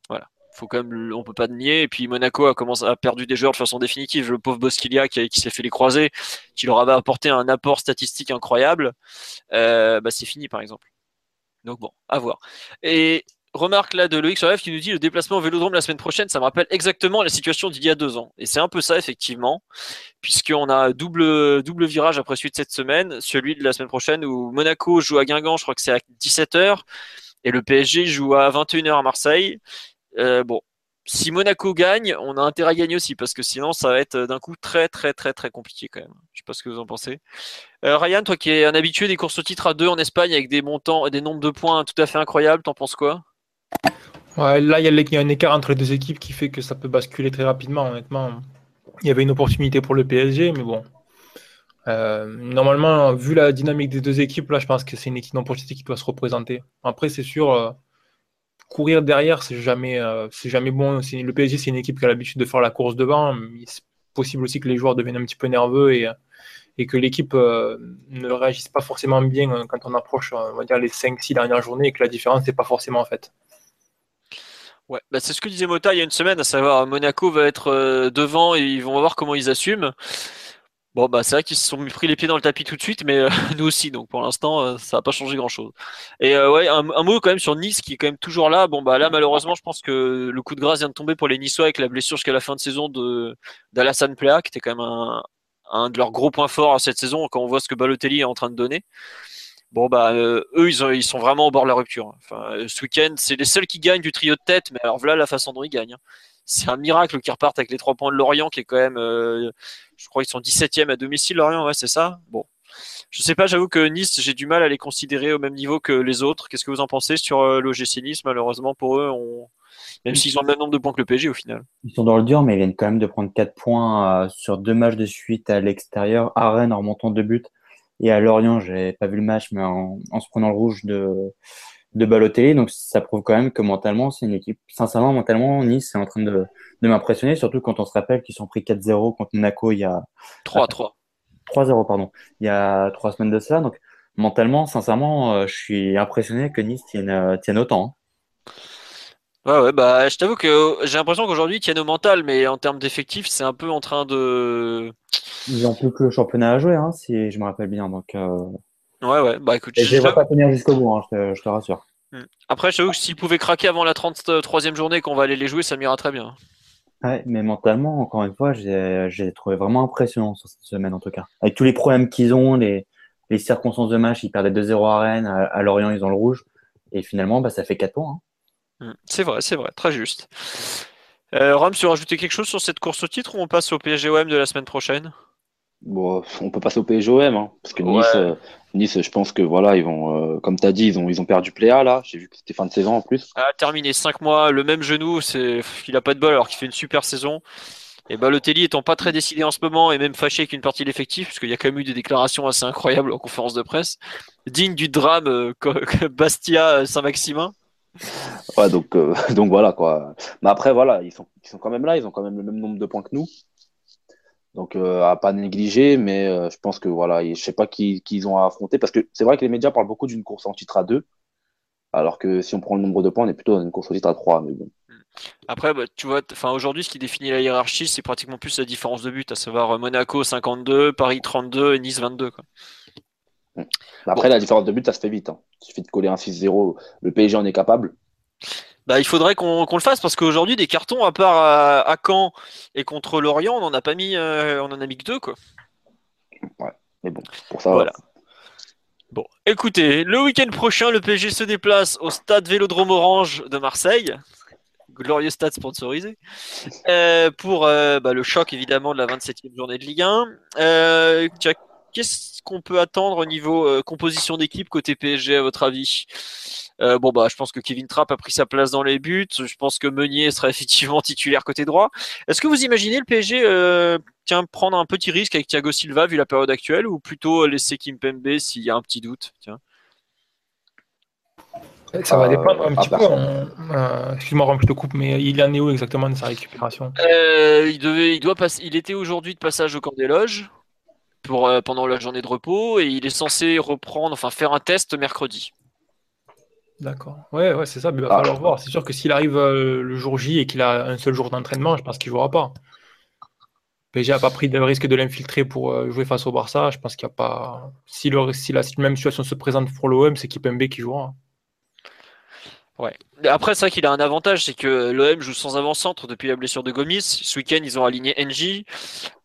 Voilà faut quand même, on peut pas nier. Et puis Monaco a commencé à perdu des joueurs de façon définitive. Le pauvre Bosquilia qui, s'est fait les croiser, qui leur avait apporté un apport statistique incroyable, euh, bah, c'est fini par exemple. Donc bon, à voir. Et remarque là de Loïc Sorev qui nous dit le déplacement au Vélodrome la semaine prochaine, ça me rappelle exactement la situation d'il y a deux ans. Et c'est un peu ça effectivement, puisqu'on a double double virage après suite cette semaine, celui de la semaine prochaine où Monaco joue à Guingamp, je crois que c'est à 17h, et le PSG joue à 21h à Marseille. Euh, bon, si Monaco gagne, on a intérêt à gagner aussi parce que sinon ça va être d'un coup très très très très compliqué quand même. Je sais pas ce que vous en pensez. Euh, Ryan, toi qui es un habitué des courses au titre à deux en Espagne avec des montants, des nombres de points tout à fait incroyables, t'en penses quoi? Là, il y, a un écart entre les deux équipes qui fait que ça peut basculer très rapidement. Honnêtement, il y avait une opportunité pour le PSG, mais bon. Euh, normalement, vu la dynamique des deux équipes, là, je pense que c'est une équipe d'opportunité qui doit se représenter. Après, c'est sûr courir derrière, c'est jamais, euh, c'est jamais bon. Le PSG, c'est une équipe qui a l'habitude de faire la course devant. C'est possible aussi que les joueurs deviennent un petit peu nerveux et, et que l'équipe euh, ne réagisse pas forcément bien euh, quand on approche on va dire, les 5-6 dernières journées et que la différence n'est pas forcément faite. Ouais, bah c'est ce que disait Mota il y a une semaine, à savoir Monaco va être devant et ils vont voir comment ils assument. Bon, bah, c'est vrai qu'ils se sont pris les pieds dans le tapis tout de suite, mais euh, [laughs] nous aussi. Donc, pour l'instant, euh, ça n'a pas changé grand-chose. Et euh, ouais, un, mot quand même sur Nice qui est quand même toujours là. Bon, bah là, malheureusement, je pense que le coup de grâce vient de tomber pour les Niçois avec la blessure jusqu'à la fin de saison de d'Alassane Plea, qui était quand même un, un de leurs gros points forts à cette saison quand on voit ce que Balotelli est en train de donner. Bon, bah, eux, ils, sont vraiment au bord de la rupture. Ce week-end, c'est les seuls qui gagnent du trio de tête, mais alors voilà la façon dont ils gagnent. Hein c'est un miracle qu'ils repartent avec les trois points de Lorient, qui est quand même, euh, je crois qu'ils sont 17e à domicile, Lorient, ouais, c'est ça. Bon. Je sais pas, j'avoue que Nice, j'ai du mal à les considérer au même niveau que les autres. Qu'est-ce que vous en pensez sur euh, l'OGC Nice? Malheureusement pour eux, on... même s'ils ont le même nombre de points que le PSG au final. Ils sont dans le dur, mais ils viennent quand même de prendre 4 points euh, sur deux matchs de suite à l'extérieur. À Rennes en remontant deux buts. Et à Lorient, j'ai pas vu le match, mais en, en se prenant le rouge de, de Balotelli. Donc ça prouve quand même que mentalement, c'est une équipe. Sincèrement, mentalement, Nice est en train de, de m'impressionner, surtout quand on se rappelle qu'ils sont pris 4-0 contre Monaco il y a 3-3. 3-0, pardon. Il y a trois semaines de ça. Donc mentalement, sincèrement, euh, je suis impressionné que Nice tienne, euh, tienne autant. Hein. Ouais, ouais, bah, je t'avoue que j'ai l'impression qu'aujourd'hui, ils tiennent au mental, mais en termes d'effectifs, c'est un peu en train de. Ils n'ont plus que le championnat à jouer, hein, si je me rappelle bien. Donc, euh, Ouais, ouais, bah écoute. je ne vais pas tenir jusqu'au bout, hein, je, te, rassure. Hmm. Après, je t'avoue que s'ils pouvaient craquer avant la 33e journée qu'on va aller les jouer, ça m'ira très bien. Ouais, mais mentalement, encore une fois, j'ai trouvé vraiment impressionnant sur cette semaine en tout cas. Avec tous les problèmes qu'ils ont, les, les, circonstances de match, ils perdaient 2-0 à Rennes, à, Lorient, ils ont le rouge. Et finalement, bah, ça fait 4 points. Hein. Hmm. C'est vrai, c'est vrai, très juste. Euh, Rome, tu veux rajouter quelque chose sur cette course au titre ou on passe au PSGOM de la semaine prochaine? Bon, on peut passer au PSGOM, hein, parce que Nice, euh, Nice, je pense que voilà, ils vont, euh, comme tu as dit, ils ont, ils ont perdu Pléa là. J'ai vu que c'était fin de saison en plus. Ah, terminé 5 mois, le même genou, c'est, il a pas de bol alors qu'il fait une super saison. Et Balotelli étant pas très décidé en ce moment et même fâché avec une partie de l'effectif, parce qu'il y a quand même eu des déclarations assez incroyables en conférence de presse, digne du drame euh, [laughs] Bastia Saint-Maximin. Ouais, donc, [laughs] donc voilà quoi. Mais après, voilà, ils sont, ils sont quand même là, ils ont quand même le même nombre de points que nous. Donc, euh, à pas négliger, mais euh, je pense que voilà, je sais pas qui, ils ont à affronter parce que c'est vrai que les médias parlent beaucoup d'une course en titre à deux, alors que si on prend le nombre de points, on est plutôt dans une course en titre à trois. Mais bon. Après, bah, tu vois, enfin aujourd'hui, ce qui définit la hiérarchie, c'est pratiquement plus la différence de but, à savoir euh, Monaco 52, Paris 32 et Nice 22. Quoi. Mmh. Après, la différence de but, ça se fait vite. Hein. Il suffit de coller un 6-0. Le PSG en est capable. Bah, il faudrait qu'on le fasse parce qu'aujourd'hui, des cartons, à part à, Caen et contre Lorient, on en a pas mis, euh, on en a mis que deux, quoi. Ouais, mais bon, pour ça. Voilà. Bon, écoutez, le week-end prochain, le PSG se déplace au stade Vélodrome Orange de Marseille. Glorieux stade sponsorisé. Euh, pour euh, bah, le choc, évidemment, de la 27e journée de Ligue 1. qu'est-ce qu'on peut attendre au niveau composition d'équipe côté PSG à votre avis? Euh, Bon bah je pense que Kevin Trapp a pris sa place dans les buts. Je pense que Meunier sera [laughs] effectivement titulaire côté droit. Est-ce que vous imaginez le PSG euh, tiens, prendre un petit risque avec Thiago Silva vu la période actuelle ou plutôt laisser Kimpembe s'il y a un petit doute tiens? Ça va dépendre un petit peu. Excuse-moi, je te coupe, mais il en est où exactement de sa récupération? Il, devait, il, doit passer, il était aujourd'hui de passage au camp des loges pour, euh, pendant la journée de repos et il est censé reprendre, enfin faire un test mercredi. D'accord. Ouais, ouais, c'est ça. Mais il va falloir voir. C'est sûr que s'il arrive euh, le jour J et qu'il a un seul jour d'entraînement, je pense qu'il ne jouera pas. PSG n'a pas pris le risque de l'infiltrer pour euh, jouer face au Barça. Je pense qu'il n'y a pas. Si, le, si la même situation se présente pour l'OM, c'est Kipembe qui jouera. Ouais. Après, c'est vrai qu'il a un avantage, c'est que l'OM joue sans avant-centre depuis la blessure de Gomis. Ce week-end, ils ont aligné NJ.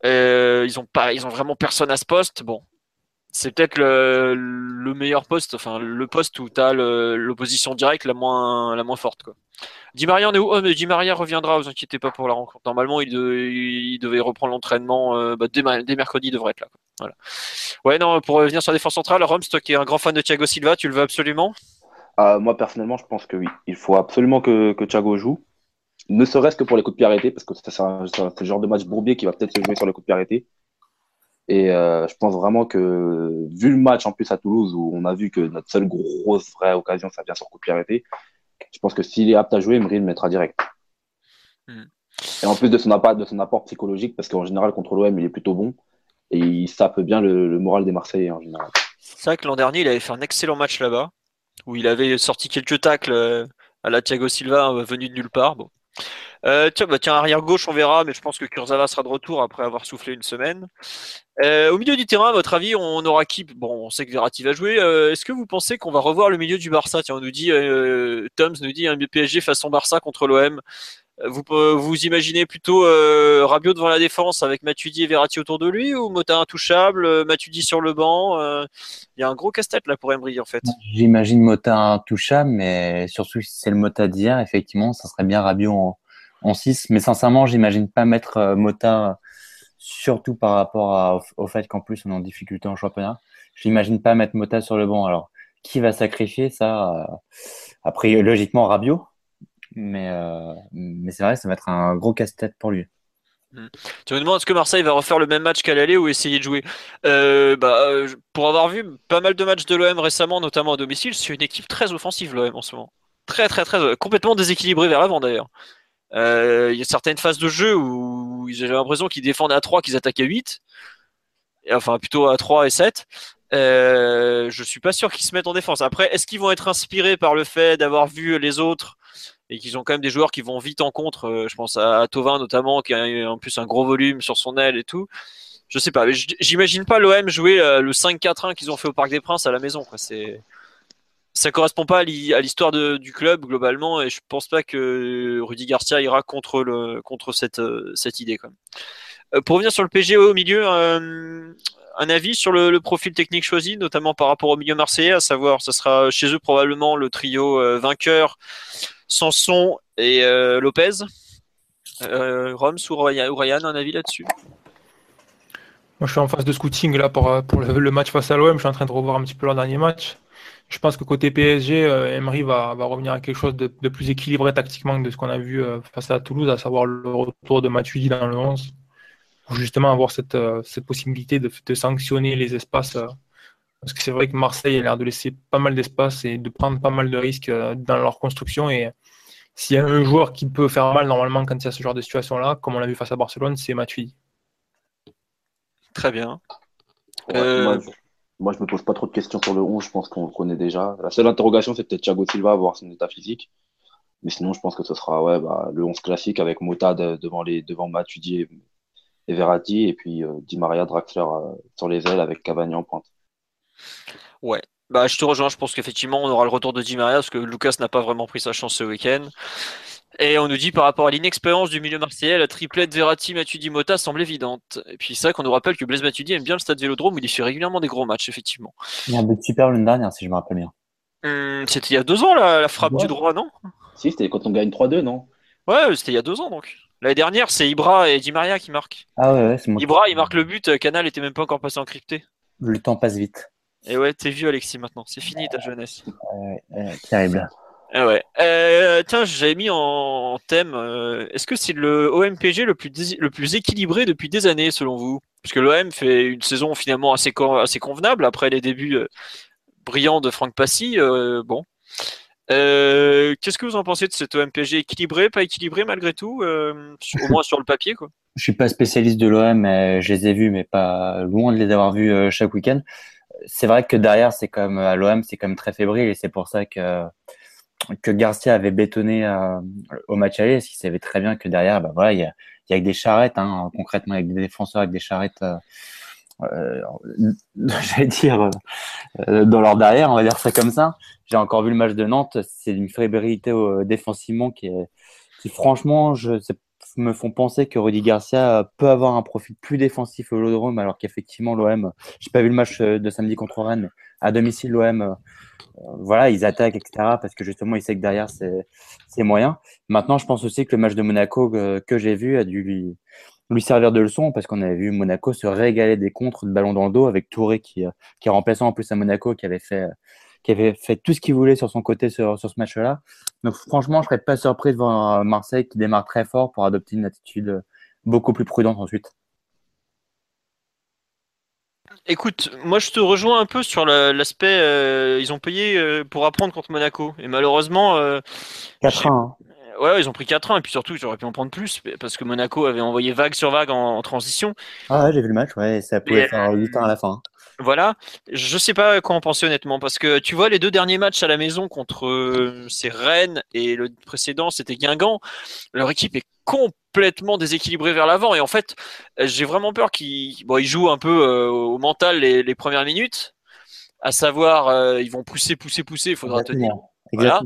Euh, ils ont pas, ils ont vraiment personne à ce poste. Bon, c'est peut-être le, meilleur poste, enfin le poste où tu as l'opposition directe la moins, la moins forte. Quoi. Di Maria, on est où? Oh, mais Di Maria reviendra, vous inquiétez pas pour la rencontre. Normalement, il, devait reprendre l'entraînement euh, bah, dès, mercredi, il devrait être là. Voilà. Ouais, non, pour revenir sur la défense centrale, Roms, qui es un grand fan de Thiago Silva, tu le veux absolument? Ah, moi, personnellement, je pense que oui. Il faut absolument que, que Thiago joue, ne serait-ce que pour les coups de pied arrêtés, parce que c'est le genre de match bourbier qui va peut-être se jouer sur les coups de pied arrêtés. Et euh, je pense vraiment que, vu le match en plus à Toulouse, où on a vu que notre seule grosse vraie occasion, ça vient sur coup de pied arrêté, je pense que s'il est apte à jouer, Emery le mettra direct. Hmm. Et en plus de son, apport, de son apport psychologique, parce qu'en général, contre l'OM, il est plutôt bon, et il sape bien le, le moral des Marseillais en général. C'est vrai que l'an dernier, il avait fait un excellent match là-bas où il avait sorti quelques tacles euh, à la Thiago Silva euh, venu de nulle part. Bon. Euh, tiens, bah, tiens, arrière gauche, on verra, mais je pense que Kurzawa sera de retour après avoir soufflé une semaine. au milieu du terrain, à votre avis, on aura qui? Bon, on sait que Verratti va jouer. Est-ce que vous pensez qu'on va revoir le milieu du Barça? Tiens, on nous dit, Toms nous dit un PSG façon Barça contre l'OM. Vous, vous imaginez plutôt euh, Rabiot devant la défense avec Matuidi et Verratti autour de lui ou Mota intouchable, euh, Matuidi sur le banc euh, Il y a un gros casse-tête là pour Emery en fait. J'imagine Mota intouchable, mais surtout si c'est le Mota d'hier, effectivement, ça serait bien Rabiot en, 6. Mais sincèrement, j'imagine pas mettre Mota, surtout par rapport au, fait qu'en plus on est en difficulté en championnat. J'imagine pas mettre Mota sur le banc. Alors, qui va sacrifier ça Après, logiquement, Rabiot? Mais, euh, mais c'est vrai, ça va être un gros casse-tête pour lui. Hmm. Tu me demandes est-ce que Marseille va refaire le même match qu'à l'aller ou essayer de jouer? Euh, bah, euh, Pour avoir vu pas mal de matchs de l'OM récemment, notamment à domicile, c'est une équipe très offensive l'OM en ce moment. Très très très complètement déséquilibrée vers l'avant d'ailleurs. Il y a certaines phases de jeu où j'ai l'impression qu'ils défendent à 3, qu'ils attaquent à 8. Enfin plutôt à 3 et 7. je suis pas sûr qu'ils se mettent en défense. Après, est-ce qu'ils vont être inspirés par le fait d'avoir vu les autres et qu'ils ont quand même des joueurs qui vont vite en contre. Euh, je pense à, Tovin notamment, qui a en plus un gros volume sur son aile et tout. Je sais pas, j'imagine pas l'OM jouer euh, le 5-4-1 qu'ils ont fait au Parc des Princes à la maison. Quoi. C'est ça correspond pas à l'histoire du club globalement et je pense pas que Rudy Garcia ira contre euh, cette idée pour revenir sur le PG au milieu, un avis sur le, profil technique choisi, notamment par rapport au milieu marseillais, à savoir, ce sera chez eux probablement le trio vainqueur Sanson et euh, Lopez. Euh, Roms ou Ryan, un avis là-dessus? Moi, je suis en phase de scouting là pour, euh, le, match face à l'OM. Je suis en train de revoir un petit peu leur dernier match. Je pense que côté PSG, Emery va, revenir à quelque chose de, plus équilibré tactiquement que de ce qu'on a vu face à Toulouse, à savoir le retour de Matuidi dans le 11, pour justement avoir cette, possibilité de, sanctionner les espaces. Parce que c'est vrai que Marseille a l'air de laisser pas mal d'espace et de prendre pas mal de risques dans leur construction. Et s'il y a un joueur qui peut faire mal normalement quand il y a ce genre de situation-là, comme on l'a vu face à Barcelone, c'est Matuidi. Très bien. Euh, moi, je, ne me pose pas trop de questions sur le 11, je pense qu'on le connaît déjà. La seule interrogation, c'est peut-être Thiago Silva, voir son état physique. Mais sinon, je pense que ce sera ouais, bah, le 11 classique avec Mota devant, les, devant Matuidi et, Verratti, et puis euh, Di Maria Draxler euh, sur les ailes avec Cavani en pointe. Ouais, bah, je te rejoins, je pense qu'effectivement, on aura le retour de Di Maria parce que Lucas n'a pas vraiment pris sa chance ce week-end. Et on nous dit par rapport à l'inexpérience du milieu marseillais, la triplette Verratti, Matuidi, Mota semble évidente. Et puis c'est vrai qu'on nous rappelle que Blaise Matuidi aime bien le stade Vélodrome où il fait régulièrement des gros matchs, effectivement. Il y a un but super l'année dernière, si je me rappelle bien. Hum, c'était il y a deux ans, la, frappe du droit, non? Si, c'était quand on gagne 3-2, non? Ouais, c'était il y a deux ans donc. L'année dernière, c'est Ibra et Di Maria qui marquent. Ah ouais, ouais c'est Ibra, il marque le but, Canal était même pas encore passé encrypté. Le temps passe vite. Et ouais, t'es vieux, Alexis, maintenant. C'est fini ta jeunesse. Terrible. Ah ouais. Euh, tiens, j'avais mis en thème. euh, Est-ce que c'est le OMPG le plus, dés- le plus équilibré depuis des années, selon vous? Parce que l'OM fait une saison finalement assez, co- assez convenable après les débuts euh, brillants de Franck Passy. bon. Qu'est-ce que vous en pensez de cet OMPG équilibré, pas équilibré malgré tout Au moins sur le papier, quoi? Je suis pas spécialiste de l'OM, je les ai vus, mais pas loin de les avoir vus chaque week-end. C'est vrai que derrière, c'est comme à l'OM, c'est quand même très fébrile et c'est pour ça que que Garcia avait bétonné euh, au match aller, parce qu'il savait très bien que derrière, bah voilà, il y a, y a des charrettes, hein, concrètement avec des défenseurs avec des charrettes, euh, euh, [laughs] j'allais dire euh, dans leur derrière, on va dire ça comme ça. J'ai encore vu le match de Nantes, c'est une fébrilité euh, défensivement qui est, qui franchement, je sais me font penser que Rudy Garcia peut avoir un profil plus défensif au Vélodrome, alors qu'effectivement l'OM, j'ai pas vu le match euh, de samedi contre Rennes, mais à domicile l'OM, euh, voilà, ils attaquent, etc. Parce que justement, ils savent que derrière c'est moyen. Maintenant, je pense aussi que le match de Monaco euh, que j'ai vu a dû lui servir de leçon parce qu'on avait vu Monaco se régaler des contres de ballon dans le dos avec Touré qui qui est remplaçant en plus à Monaco qui avait fait qui avait fait tout ce qu'il voulait sur son côté sur, sur ce match-là. Donc franchement, je serais pas surpris de voir Marseille qui démarre très fort pour adopter une attitude beaucoup plus prudente ensuite. Écoute, moi je te rejoins un peu sur la- l'aspect. euh, ils ont payé euh, pour apprendre contre Monaco. Et malheureusement. euh, 4 ans. hein. Ouais, ils ont pris 4 ans et puis surtout, ils auraient pu en prendre plus parce que Monaco avait envoyé vague sur vague en, en transition. Ah ouais, j'ai vu le match, ouais, ça pouvait faire 8 ans à la fin. Voilà, je sais pas quoi en penser honnêtement parce que tu vois les deux derniers matchs à la maison contre euh, c'est Rennes et le précédent c'était Guingamp, leur équipe est complètement déséquilibrée vers l'avant. Et en fait j'ai vraiment peur qu'ils bon, ils jouent un peu euh, au mental les, les premières minutes, à savoir euh, ils vont pousser pousser pousser, il faudra tenir. Voilà.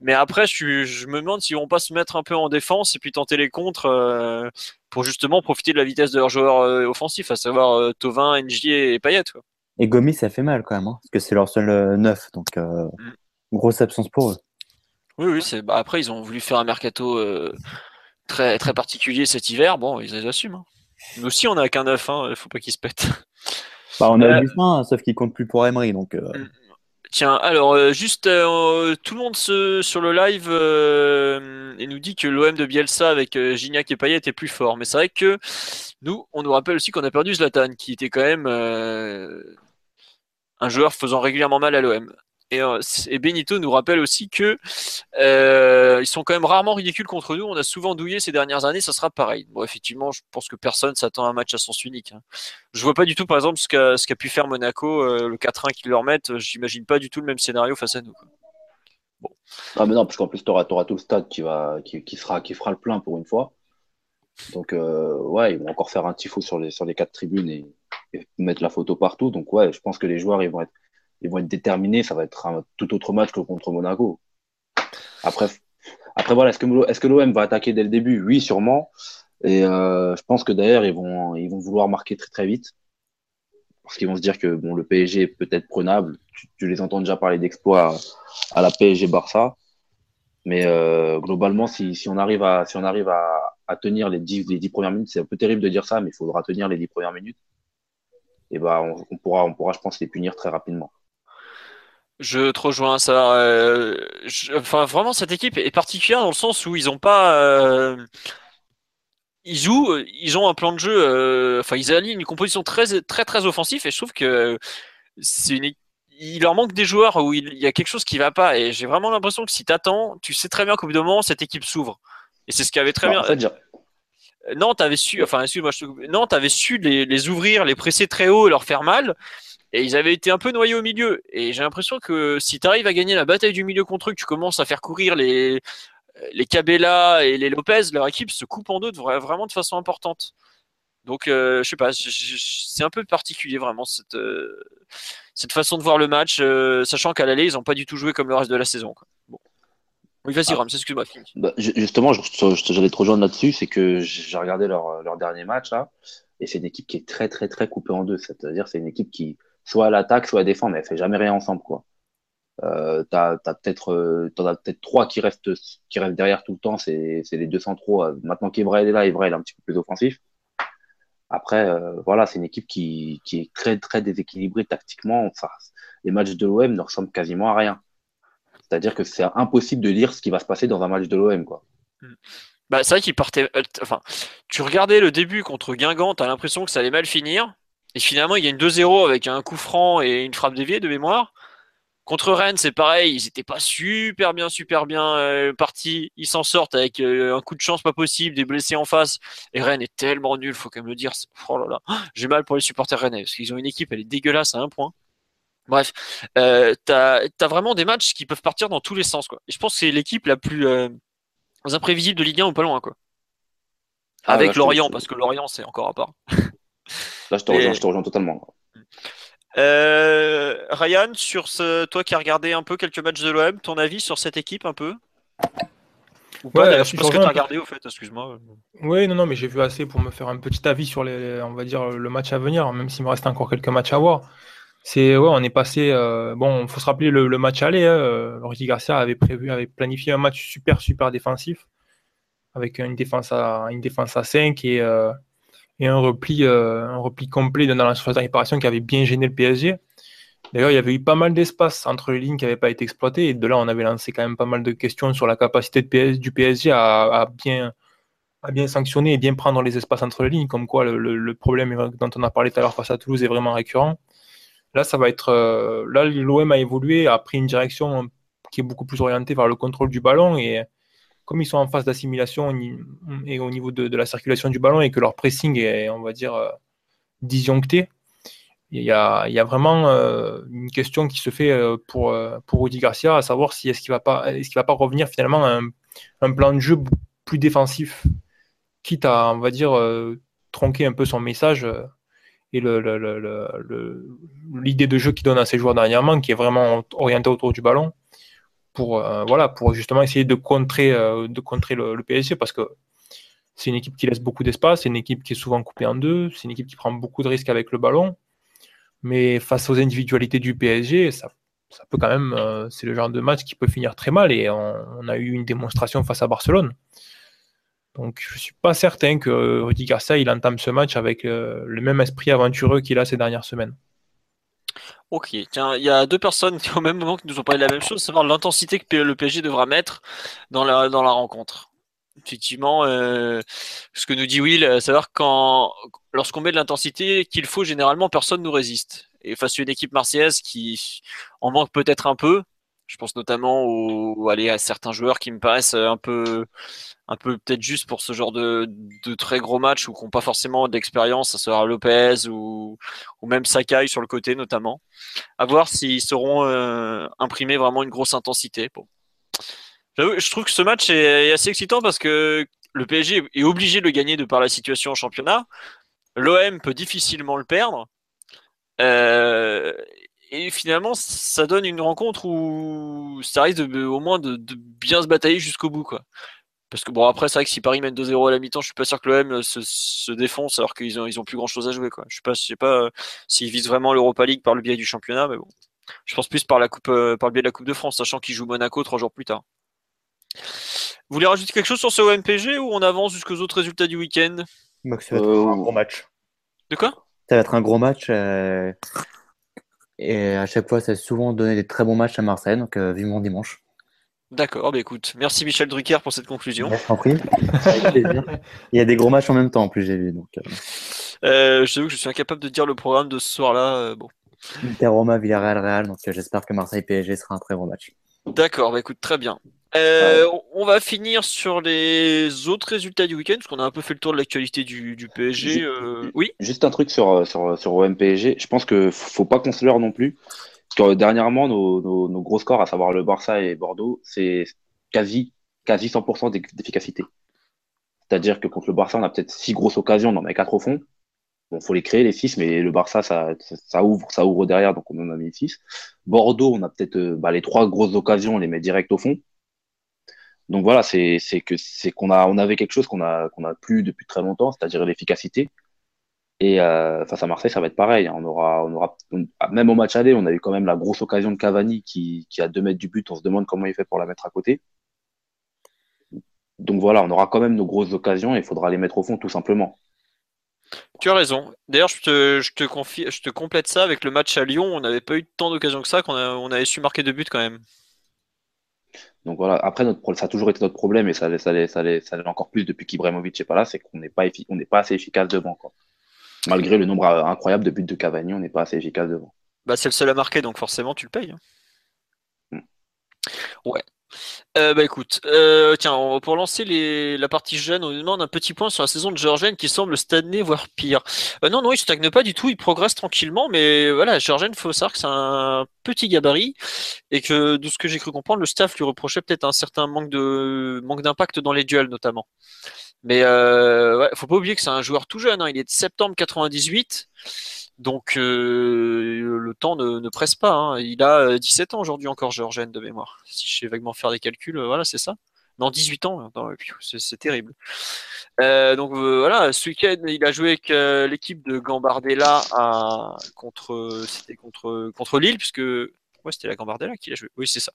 Mais après, je, suis- je me demande s'ils vont pas se mettre un peu en défense et puis tenter les contres euh, pour justement profiter de la vitesse de leurs joueurs euh, offensifs, à savoir euh, Tovin, Ngier et Payet. Quoi. Et Gomis, ça fait mal quand même, hein, parce que c'est leur seul neuf, donc Mm. grosse absence pour eux. Oui, oui. C'est... Bah, après, ils ont voulu faire un mercato très très particulier cet hiver. Bon, ils les assument. hein. Nous aussi, on a qu'un neuf. Hein. Il faut pas qu'ils se pètent. Bah, on a Augustin, sauf qu'il compte plus pour Emery, donc euh, Tiens, alors euh, juste euh, tout le monde se, sur le live euh, et nous dit que l'OM de Bielsa avec euh, Gignac et Payet est plus fort. Mais c'est vrai que nous, on nous rappelle aussi qu'on a perdu Zlatan, qui était quand même euh, un joueur faisant régulièrement mal à l'OM. Et, euh, et Benito nous rappelle aussi que euh, ils sont quand même rarement ridicules contre nous. On a souvent douillé ces dernières années, ça sera pareil. Bon, effectivement, je pense que personne s'attend à un match à sens unique. hein. Je vois pas du tout, par exemple, ce qu'a pu faire Monaco, euh, le 4-1 qu'ils leur mettent. J'imagine pas du tout le même scénario face à nous. Ah, mais non, parce qu'en plus, tu auras, tout le stade qui, va, qui, sera, qui fera le plein pour une fois. Donc, euh, ouais, ils vont encore faire un tifo sur les, sur les quatre tribunes et, et mettre la photo partout. Donc, ouais, je pense que les joueurs, ils vont être, ils vont être déterminés. Ça va être un tout autre match que contre Monaco. Après, après voilà, est-ce que, est-ce que l'OM va attaquer dès le début? Oui, sûrement. Et euh, je pense que d'ailleurs, ils vont, ils vont vouloir marquer très très vite. Parce qu'ils vont se dire que bon, le PSG est peut-être prenable. Tu, les entends déjà parler d'exploits à, la PSG Barça. Mais euh, globalement, si, si on arrive à, si on arrive à, tenir les dix, les dix premières minutes, c'est un peu terrible de dire ça, mais il faudra tenir les dix premières minutes. Et bah, on pourra, on pourra, je pense, les punir très rapidement. Je te rejoins ça. euh, je- enfin, vraiment, cette équipe est particulière dans le sens où ils ont pas. euh, ils jouent, ils ont un plan de jeu. euh, Enfin, ils alignent une composition très, très, très offensif et je trouve que c'est une. Il leur manque des joueurs où il il y a quelque chose qui va pas et j'ai vraiment l'impression que si t'attends, tu sais très bien qu'au bout d'un moment cette équipe s'ouvre. Et c'est ce qui avait très Bah, bien. j'ai- Nantes avait su, enfin, excuse-moi, je. Nantes avait su les, les ouvrir, les presser très haut et leur faire mal. Et ils avaient été un peu noyés au milieu. Et j'ai l'impression que si tu arrives à gagner la bataille du milieu contre eux, que tu commences à faire courir les, les Cabella et les Lopez, leur équipe se coupe en deux de vra- vraiment de façon importante. Donc, euh, je sais pas, c'est un peu particulier vraiment cette, euh, cette façon de voir le match, euh, sachant qu'à l'aller, ils n'ont pas du tout joué comme le reste de la saison. quoi. Bon. Oui, vas-y, Ah. Rams, excuse-moi, fini. Bah, ju- justement, j'allais te rejoindre là-dessus, c'est que j'ai regardé leur, leur dernier match là, et c'est une équipe qui est très très très coupée en deux. C'est-à-dire, c'est une équipe qui soit à l'attaque, soit à défendre, mais elle fait jamais rien ensemble quoi. Euh, t'as, euh, as peut-être trois qui restent, derrière tout le temps. C'est, les deux centraux. Euh, Maintenant qu'Evra est là, Evra il est un petit peu plus offensif. Après, euh, voilà, c'est une équipe qui, est très, très déséquilibrée tactiquement. Les matchs de l'OM ne ressemblent quasiment à rien. C'est-à-dire que c'est impossible de lire ce qui va se passer dans un match de l'OM, quoi. Hmm. Bah, c'est vrai qu'il partait. Tu regardais le début contre Guingamp, t'as l'impression que ça allait mal finir. Et finalement, il y a une 2-0 avec un coup franc et une frappe déviée de mémoire. Contre Rennes, c'est pareil, ils n'étaient pas super bien, super bien euh, partis. Ils s'en sortent avec euh, un coup de chance pas possible, des blessés en face. Et Rennes est tellement nul, faut quand même le dire. Oh là là, [gasps] j'ai mal pour les supporters rennais parce qu'ils ont une équipe, elle est dégueulasse à un point. Bref, euh, t'as as vraiment des matchs qui peuvent partir dans tous les sens. Quoi. Et je pense que c'est l'équipe la plus imprévisible de Ligue 1 ou pas loin. Quoi. Ah, avec Lorient, parce que Lorient, c'est encore à part. [laughs] Là, je te, rejoins, je te rejoins totalement. Euh, Ryan, sur ce, toi qui as regardé un peu quelques matchs de l'OM, ton avis sur cette équipe un peu? Ou pas, Je que tu as regardé au fait, excuse-moi. Oui, non, non, mais j'ai vu assez pour me faire un petit avis sur les, on va dire, le match à venir, même s'il me reste encore quelques matchs à voir. C'est ouais, on est passé. Euh, bon, il faut se rappeler le, match aller. Hein, euh, Rudy Garcia avait prévu, avait planifié un match super super défensif avec une défense à une défense à 5 et, euh, et un repli un repli complet dans la de réparation qui avait bien gêné le PSG. D'ailleurs, il y avait eu pas mal d'espace entre les lignes qui n'avaient pas été exploitées et de là, on avait lancé quand même pas mal de questions sur la capacité de PS, du PSG à, bien sanctionner et bien prendre les espaces entre les lignes, comme quoi le, le problème dont on a parlé tout à l'heure face à Toulouse est vraiment récurrent. Là, ça va être. Euh, là, l'OM a évolué, a pris une direction qui est beaucoup plus orientée vers le contrôle du ballon. Et comme ils sont en phase d'assimilation et au niveau de, la circulation du ballon et que leur pressing est, on va dire, euh, disjoncté, il y a, vraiment euh, une question qui se fait pour, pour Rudy Garcia, à savoir si est-ce qu'il va pas, est-ce qu'il va pas revenir finalement à un, plan de jeu plus défensif, quitte à, on va dire, tronquer un peu son message et l'idée de jeu qu'il donne à ses joueurs dernièrement, qui est vraiment orienté autour du ballon, pour, euh, voilà, pour justement essayer de contrer, euh, le, PSG, parce que c'est une équipe qui laisse beaucoup d'espace, c'est une équipe qui est souvent coupée en deux, c'est une équipe qui prend beaucoup de risques avec le ballon, mais face aux individualités du PSG, ça, peut quand même, euh, c'est le genre de match qui peut finir très mal, et on a eu une démonstration face à Barcelone. Donc je ne suis pas certain que Rudy Garcia il entame ce match avec le même esprit aventureux qu'il a ces dernières semaines. Ok, tiens, il y a deux personnes qui au même moment qui nous ont parlé de la même chose, savoir l'intensité que le PSG devra mettre dans la, dans la rencontre. Effectivement, euh, ce que nous dit Will, savoir quand lorsqu'on met de l'intensité qu'il faut, généralement personne nous résiste. Et face à une équipe marseillaise qui en manque peut-être un peu, je pense notamment à certains joueurs qui me paraissent un peu, un peu peut-être juste pour ce genre de, très gros matchs ou qui n'ont pas forcément d'expérience, ça sera Lopez ou, même Sakai sur le côté notamment. À voir s'ils sauront euh, imprimer vraiment une grosse intensité. Je trouve que ce match est assez excitant parce que le PSG est obligé de le gagner de par la situation en championnat. L'OM peut difficilement le perdre. Euh, et finalement, ça donne une rencontre où ça risque de, au moins de, bien se batailler jusqu'au bout. Quoi. Parce que bon, après, c'est vrai que si Paris mène 2-0 à la mi-temps, je suis pas sûr que l'OM se, se défonce alors qu'ils ont, ils ont plus grand chose à jouer. Quoi. Je sais pas, je sais pas euh, s'ils visent vraiment l'Europa League par le biais du championnat, mais bon. Je pense plus par, la coupe, euh, par le biais de la Coupe de France, sachant qu'ils jouent Monaco trois jours plus tard. Vous voulez rajouter quelque chose sur ce OMPG ou on avance jusqu'aux autres résultats du week-end? Ça va être un gros match. De quoi? Ça va être un gros match. Et à chaque fois, ça a souvent donné des très bons matchs à Marseille, donc euh, vivement dimanche. D'accord, bah écoute, merci Michel Drucker pour cette conclusion. prie. Il y a des gros matchs en même temps, en plus, j'ai vu. Donc, euh... Euh, je que je suis incapable de dire le programme de ce soir-là. Euh, bon. Inter Roma, Villarreal, Real, donc j'espère que Marseille PSG sera un très bon match. D'accord, bah écoute, très bien. Euh, on va finir sur les autres résultats du week-end, parce qu'on a un peu fait le tour de l'actualité du, PSG. Euh, oui? Juste un truc sur, sur, sur OM PSG. Je pense que faut pas qu'on se leurre non plus. Parce que dernièrement, nos, nos, gros scores, à savoir le Barça et Bordeaux, c'est quasi, quasi 100% d'efficacité. C'est-à-dire que contre le Barça, on a peut-être six grosses occasions, on en met quatre au fond. Bon, faut les créer, les six, mais le Barça, ça, ouvre, ça ouvre derrière, donc on en a mis six. Bordeaux, on a peut-être euh, bah, les trois grosses occasions, on les met direct au fond. Donc voilà, c'est que c'est qu'on a on avait quelque chose qu'on a qu'on a plus depuis très longtemps, c'est-à-dire l'efficacité. Et euh, face à Marseille, ça va être pareil. On aura on aura même au match aller, on a eu quand même la grosse occasion de Cavani qui qui a deux mètres du but. On se demande comment il fait pour la mettre à côté. Donc voilà, on aura quand même nos grosses occasions et il faudra les mettre au fond tout simplement. Tu as raison. D'ailleurs, je te, je, te confie, je te complète ça avec le match à Lyon. On n'avait pas eu tant d'occasions que ça, qu'on on avait su marquer deux buts quand même. Donc voilà, après, notre, ça a toujours été notre problème et ça l'est ça ça ça encore plus depuis qu'Ibrahimovic n'est pas là, c'est qu'on n'est pas, on pas assez efficace devant. Quoi. Malgré le nombre incroyable de buts de Cavani, on n'est pas assez efficace devant. Bah, c'est le seul à marquer, donc forcément, tu le payes. Hein. Hmm. Ouais. Euh, bah écoute, euh, tiens, pour lancer la partie jeune, on nous demande un petit point sur la saison de Georgène qui semble stagner, voire pire. Euh, non, non, il stagne pas du tout, il progresse tranquillement, mais voilà, Georgène, faut savoir que c'est un petit gabarit et que de ce que j'ai cru comprendre, le staff lui reprochait peut-être un certain manque d'impact dans les duels notamment. Mais ouais, faut pas oublier que c'est un joueur tout jeune, hein, il est de septembre 98. Donc euh, le temps ne, presse pas. Hein. Il a 17 euh, ans aujourd'hui encore, Georgène de mémoire. Si je sais vaguement faire des calculs, euh, voilà, c'est ça. Non, 18 ans, c'est terrible. donc voilà, ce week-end, il a joué avec l'équipe de Gambardella contre, c'était contre, contre Lille, puisque ouais, c'était la Gambardella qui a joué. Oui, c'est ça.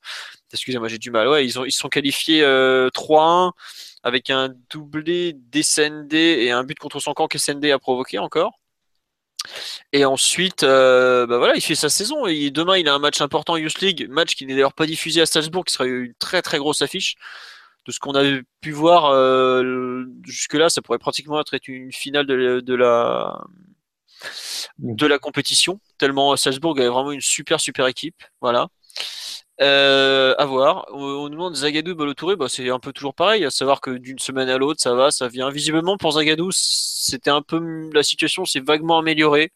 Excusez-moi, j'ai du mal. Ouais, ils ont, ils sont qualifiés 3-1 avec un doublé d'SND et un but contre son camp qu'SND a provoqué encore. Et ensuite, euh, bah voilà, il fait sa saison. Et demain, il a un match important Youth League, match qui n'est d'ailleurs pas diffusé à Strasbourg, qui sera une très très grosse affiche. De ce qu'on a pu voir euh, jusque-là, ça pourrait pratiquement être une finale de, la de la compétition. Tellement Salzbourg avait vraiment une super super équipe. Voilà. Euh, à voir. On, nous demande Zagadou Balotouré, bah, c'est un peu toujours pareil, à savoir que d'une semaine à l'autre, ça va, ça vient. Visiblement, pour Zagadou, c'était un peu la situation s'est vaguement améliorée.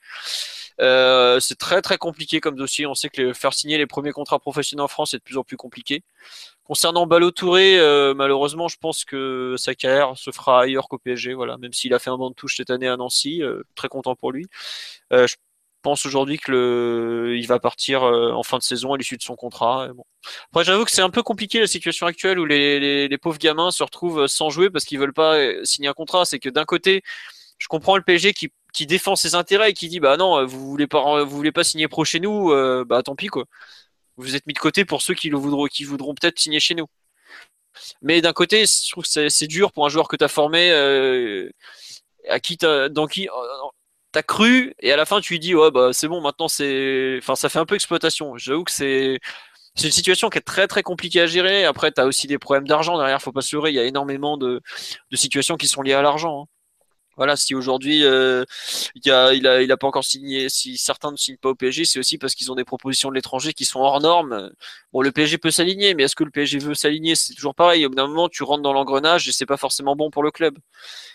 Euh, c'est très très compliqué comme dossier. On sait que faire signer les premiers contrats professionnels en France est de plus en plus compliqué. Concernant Balotouré, euh, malheureusement, je pense que sa carrière se fera ailleurs qu'au PSG. Voilà, même s'il a fait un banc de touche cette année à Nancy, euh, très content pour lui. Euh, pense aujourd'hui que le, il va partir euh, en fin de saison à l'issue de son contrat. Bon. Après, j'avoue que c'est un peu compliqué la situation actuelle où les, les, pauvres gamins se retrouvent sans jouer parce qu'ils veulent pas euh, signer un contrat. C'est que d'un côté, je comprends le PSG qui, qui défend ses intérêts et qui dit bah non, vous voulez pas, vous voulez pas signer pro chez nous, euh, bah tant pis quoi. Vous êtes mis de côté pour ceux qui le voudront, qui voudront peut-être signer chez nous. Mais d'un côté, je trouve que c'est dur pour un joueur que tu as formé, euh, à qui dans qui t'as cru et à la fin tu lui dis ouais bah c'est bon maintenant c'est enfin ça fait un peu exploitation j'avoue que c'est c'est une situation qui est très très compliquée à gérer après t'as aussi des problèmes d'argent derrière faut pas se leurrer il y a énormément de, de situations qui sont liées à l'argent hein. Voilà, si aujourd'hui euh, il, a, il, a, il a pas encore signé, si certains ne signent pas au PSG, c'est aussi parce qu'ils ont des propositions de l'étranger qui sont hors normes. Bon, le PSG peut s'aligner, mais est-ce que le PSG veut s'aligner? C'est toujours pareil. Au bout d'un moment, tu rentres dans l'engrenage et c'est pas forcément bon pour le club.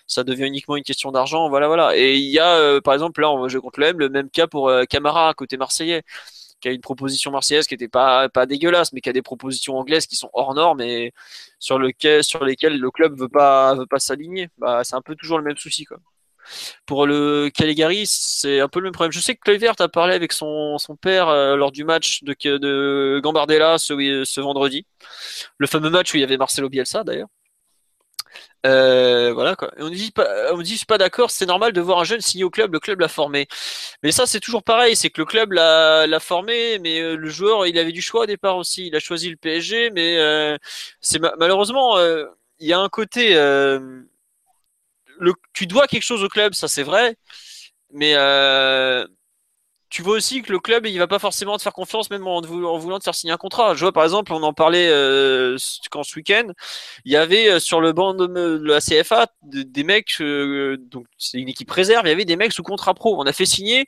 Ça devient uniquement une question d'argent. Voilà, voilà. Et il y a, euh, par exemple, là, on joue contre le le même cas pour euh, Camara, côté marseillais qui a une proposition marseillaise qui était pas pas dégueulasse, mais qui a des propositions anglaises qui sont hors normes et sur lequel sur lesquelles le club veut pas veut pas s'aligner. Bah, c'est un peu toujours le même souci quoi. Pour le Caligari, c'est un peu le même problème. Je sais que Kluivert a parlé avec son, son père euh, lors du match de, de Gambardella ce, ce vendredi. Le fameux match où il y avait Marcelo Bielsa d'ailleurs. Euh, voilà quoi. on dit pas, on dit suis pas d'accord, c'est normal de voir un jeune signer au club, le club l'a formé. Mais ça c'est toujours pareil, c'est que le club l'a formé, mais euh, le joueur il avait du choix au départ aussi. Il a choisi le PSG, mais euh, c'est malheureusement il y a un côté, le, tu dois quelque chose au club, ça c'est vrai, mais tu vois aussi que le club il va pas forcément te faire confiance même en, voulant te faire signer un contrat. Je vois par exemple, on en parlait euh, quand ce week-end, il y avait euh, sur le banc de, la CFA des mecs, euh, donc c'est une équipe réserve, il y avait des mecs sous contrat pro. On a fait signer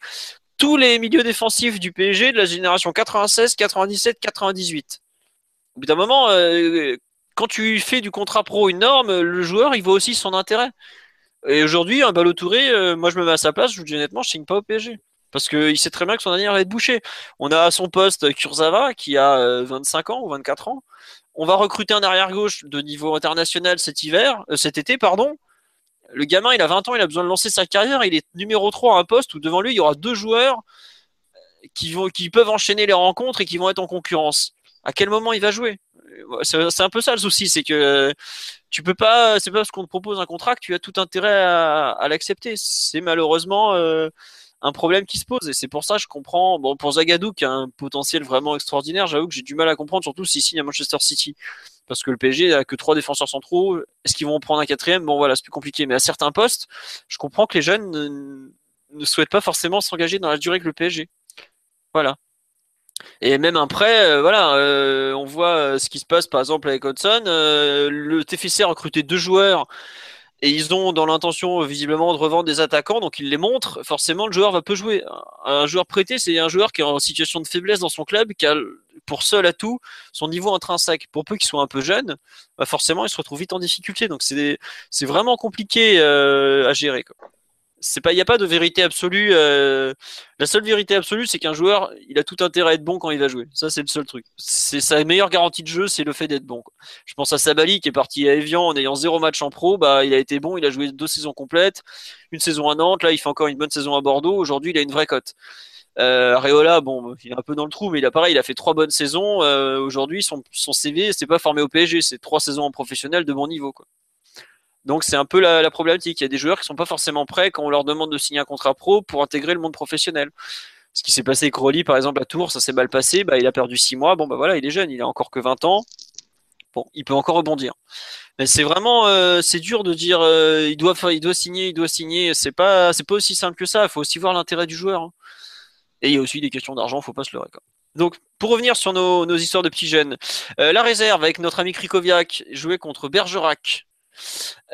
tous les milieux défensifs du PSG de la génération 96, 97, 98. Au bout d'un moment, quand tu fais du contrat pro une norme, le joueur il voit aussi son intérêt. Et aujourd'hui, un ballot touré, moi je me mets à sa place, je vous dis honnêtement, je signe pas au PSG. Parce qu'il sait très bien que son avenir va être bouché. On a à son poste Kurzawa qui a 25 euh, ans ou 24 ans. On va recruter un arrière-gauche de niveau international cet hiver, euh, cet été, pardon. Le gamin, il a 20 ans, il a besoin de lancer sa carrière. Il est numéro 3 à un poste où devant lui, il y aura deux joueurs qui, vont, qui peuvent enchaîner les rencontres et qui vont être en concurrence. À quel moment il va jouer? C'est un peu ça le souci, c'est que tu peux pas, c'est pas parce qu'on te propose un contrat que tu as tout intérêt à, l'accepter. C'est malheureusement euh, un problème qui se pose. Et c'est pour ça que je comprends. Bon, pour Zagadou, qui a un potentiel vraiment extraordinaire, j'avoue que j'ai du mal à comprendre, surtout s'il signe à Manchester City. parce que le PSG a que trois défenseurs centraux. Est-ce qu'ils vont en prendre un quatrième? Bon voilà, c'est plus compliqué. Mais à certains postes, je comprends que les jeunes ne, ne souhaitent pas forcément s'engager dans la durée que le PSG. Voilà. Et même après, euh, voilà, euh, on voit euh, ce qui se passe par exemple avec Hudson. le TFC a recruté deux joueurs et ils ont dans l'intention visiblement de revendre des attaquants, donc ils les montrent. Forcément, le joueur va peu jouer. Un joueur prêté, c'est un joueur qui est en situation de faiblesse dans son club, qui a pour seul atout son niveau intrinsèque. Pour peu qu'il soit un peu jeune, bah forcément, il se retrouve vite en difficulté. Donc c'est vraiment compliqué à gérer. C'est pas, il n'y a pas de vérité absolue. Euh, la seule vérité absolue, c'est qu'un joueur, il a tout intérêt à être bon quand il va jouer. Ça, c'est le seul truc. C'est sa meilleure garantie de jeu, c'est le fait d'être bon. Je pense à Sabali qui est parti à Evian en ayant zéro match en pro. Bah, il a été bon, il a joué deux saisons complètes, une saison à Nantes. Là, il fait encore une bonne saison à Bordeaux. Aujourd'hui, il a une vraie cote. Euh, Areola, bon, il est un peu dans le trou, mais il a pareil, il a fait trois bonnes saisons. Euh, aujourd'hui, son, son CV, c'est pas formé au PSG, c'est trois saisons en professionnel de bon niveau. Quoi. Donc c'est un peu la, problématique. Il y a des joueurs qui sont pas forcément prêts quand on leur demande de signer un contrat pro pour intégrer le monde professionnel. Ce qui s'est passé avec Rolly, par exemple, à Tours, ça s'est mal passé. Bah, il a perdu 6 mois. Bon, bah voilà, il est jeune, il a encore que 20 ans. Bon, il peut encore rebondir. Mais c'est vraiment, euh, c'est dur de dire, euh, il doit, signer, il doit signer. C'est pas, c'est pas aussi simple que ça. Il faut aussi voir l'intérêt du joueur. Hein. Et il y a aussi des questions d'argent, faut pas se leurrer. Donc, pour revenir sur nos, histoires de petits jeunes, euh, la réserve avec notre ami Krikoviak jouait contre Bergerac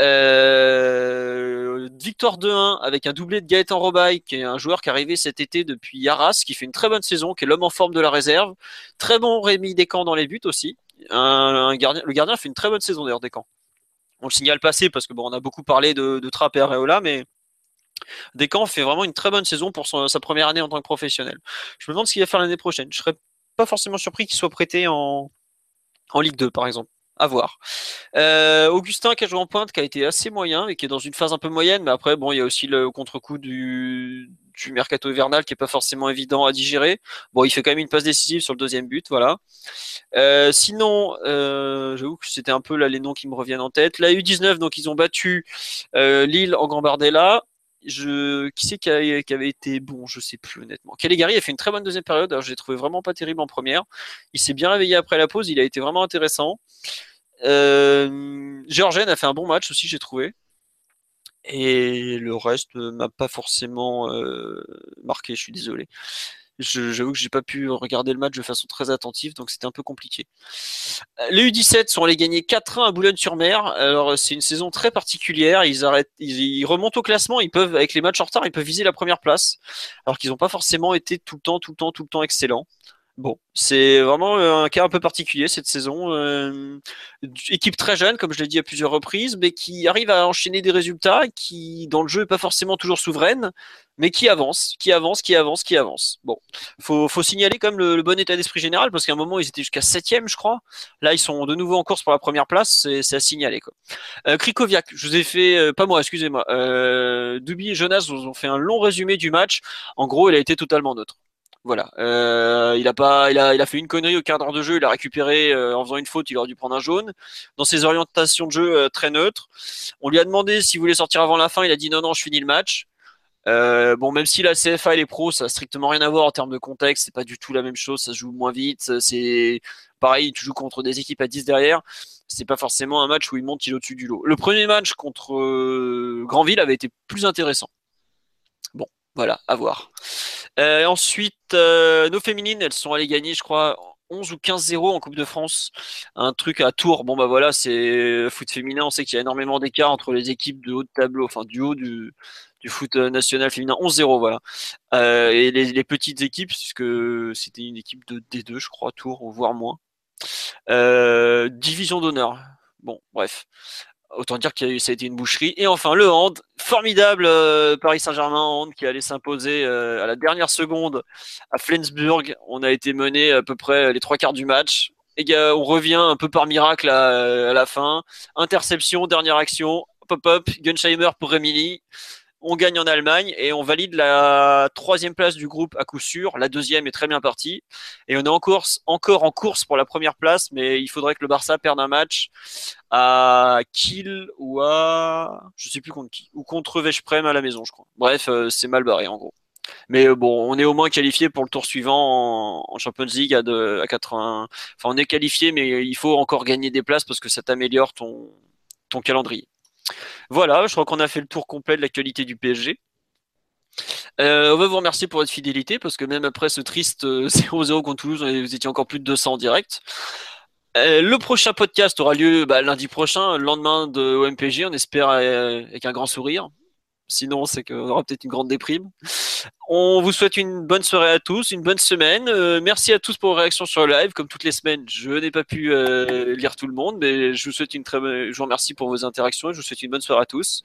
euh, victoire 2-1 avec un doublé de Gaëtan Robaille, qui est un joueur qui est arrivé cet été depuis Yaras, qui fait une très bonne saison, qui est l'homme en forme de la réserve. Très bon Rémi Descamps dans les buts aussi. Le gardien fait une très bonne saison d'ailleurs Descamps. On le signale passé parce que bon, on a beaucoup parlé de, de et Areola, mais Descamps fait vraiment une très bonne saison pour sa première année en tant que professionnel. Je me demande ce qu'il va faire l'année prochaine. Je serais pas forcément surpris qu'il soit prêté en, en Ligue 2 par exemple à voir. Euh, Augustin qui a joué en pointe, qui a été assez moyen et qui est dans une phase un peu moyenne, mais après bon, il y a aussi le contre-coup du, mercato hivernal qui est pas forcément évident à digérer. Bon, il fait quand même une passe décisive sur le deuxième but, voilà. Euh, sinon, euh, j'avoue que c'était un peu là les noms qui me reviennent en tête. La U19, donc ils ont battu euh, Lille en Gambardella. Qui c'est qui, avait été bon, je sais plus honnêtement. Caligari a fait une très bonne deuxième période. Alors, je l'ai trouvé vraiment pas terrible en première. Il s'est bien réveillé après la pause. Il a été vraiment intéressant. Euh, a fait un bon match aussi, j'ai trouvé. Et le reste m'a pas forcément euh, marqué, je suis désolé. J'avoue que j'ai pas pu regarder le match de façon très attentive, donc c'était un peu compliqué. Les U17 sont allés gagner 4-1 à Boulogne-sur-Mer. Alors c'est une saison très particulière. Ils, remontent au classement. Ils peuvent, avec les matchs en retard, ils peuvent viser la première place, alors qu'ils n'ont pas forcément été tout le temps, tout le temps, tout le temps excellents. Bon, c'est vraiment euh, un cas un peu particulier cette saison. Euh, équipe très jeune, comme je l'ai dit à plusieurs reprises, mais qui arrive à enchaîner des résultats, qui dans le jeu est pas forcément toujours souveraine, mais qui avance, qui avance, qui avance, qui avance. Bon, faut, faut signaler comme le, le, bon état d'esprit général, parce qu'à un moment ils étaient jusqu'à septième, je crois. Là, ils sont de nouveau en course pour la première place, c'est à signaler quoi. Euh, Krikoviak, je vous ai fait, euh, pas moi, excusez-moi. Duby et Jonas vous ont fait un long résumé du match. En gros, il a été totalement neutre. Voilà. Euh, il a pas, il a, il a fait une connerie au quart d'heure de jeu. Il a récupéré euh, en faisant une faute. Il aurait dû prendre un jaune. Dans ses orientations de jeu euh, très neutres. On lui a demandé s'il voulait sortir avant la fin. Il a dit non, non, je finis le match. bon, même si la CFA et les pros, ça a strictement rien à voir en termes de contexte. C'est pas du tout la même chose. Ça joue moins vite. C'est pareil. Tu joues contre des équipes à 10 derrière. C'est pas forcément un match où il monte il au-dessus du lot. Le premier match contre Granville avait été plus intéressant. Voilà, à voir. Euh, ensuite, euh, nos féminines, elles sont allées gagner, je crois, 11 ou 15-0 en Coupe de France. Un truc à Tours. Bon, bah voilà, c'est foot féminin. On sait qu'il y a énormément d'écart entre les équipes de haut de tableau, enfin du haut du, foot national féminin. 11-0, voilà. Euh, et les, les, petites équipes, puisque c'était une équipe de D2, je crois, Tours, voire moins. Euh, division d'honneur. Bon, bref. Autant dire que ça a été une boucherie. Et enfin, le hand, formidable euh, Paris Saint-Germain hand qui allait s'imposer euh, à la dernière seconde à Flensburg. On a été mené à peu près les trois quarts du match. Et on revient un peu par miracle à, la fin. Interception, dernière action. Hop. Gunsheimer pour Emily on gagne en Allemagne et on valide la troisième place du groupe à coup sûr. La deuxième est très bien partie. Et on est en course, encore en course pour la première place, mais il faudrait que le Barça perde un match à Kiel ou à, je sais plus contre qui, ou contre Veszprem à la maison, je crois. Bref, euh, c'est mal barré en gros. Mais bon, on est au moins qualifié pour le tour suivant en, Champions League à, de, à 80. Enfin, on est qualifié, mais il faut encore gagner des places parce que ça t'améliore ton calendrier. Voilà, je crois qu'on a fait le tour complet de l'actualité du PSG. Euh, on va vous remercier pour votre fidélité parce que même après ce triste 0-0 euh, [laughs] contre Toulouse, vous étiez encore plus de 200 en direct. Euh, le prochain podcast aura lieu bah, lundi prochain, le lendemain de OMPG, on espère avec un grand sourire. Sinon, c'est qu'on aura peut-être une grande déprime. On vous souhaite une bonne soirée à tous, une bonne semaine. Euh, merci à tous pour vos réactions sur le live. Comme toutes les semaines, je n'ai pas pu euh, lire tout le monde, mais je vous souhaite une très bonne... je vous remercie pour vos interactions. Je vous souhaite une bonne soirée à tous.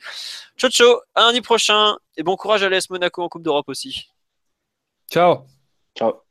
Ciao ciao, à lundi prochain et bon courage à l'AS Monaco en Coupe d'Europe aussi. Ciao. Ciao.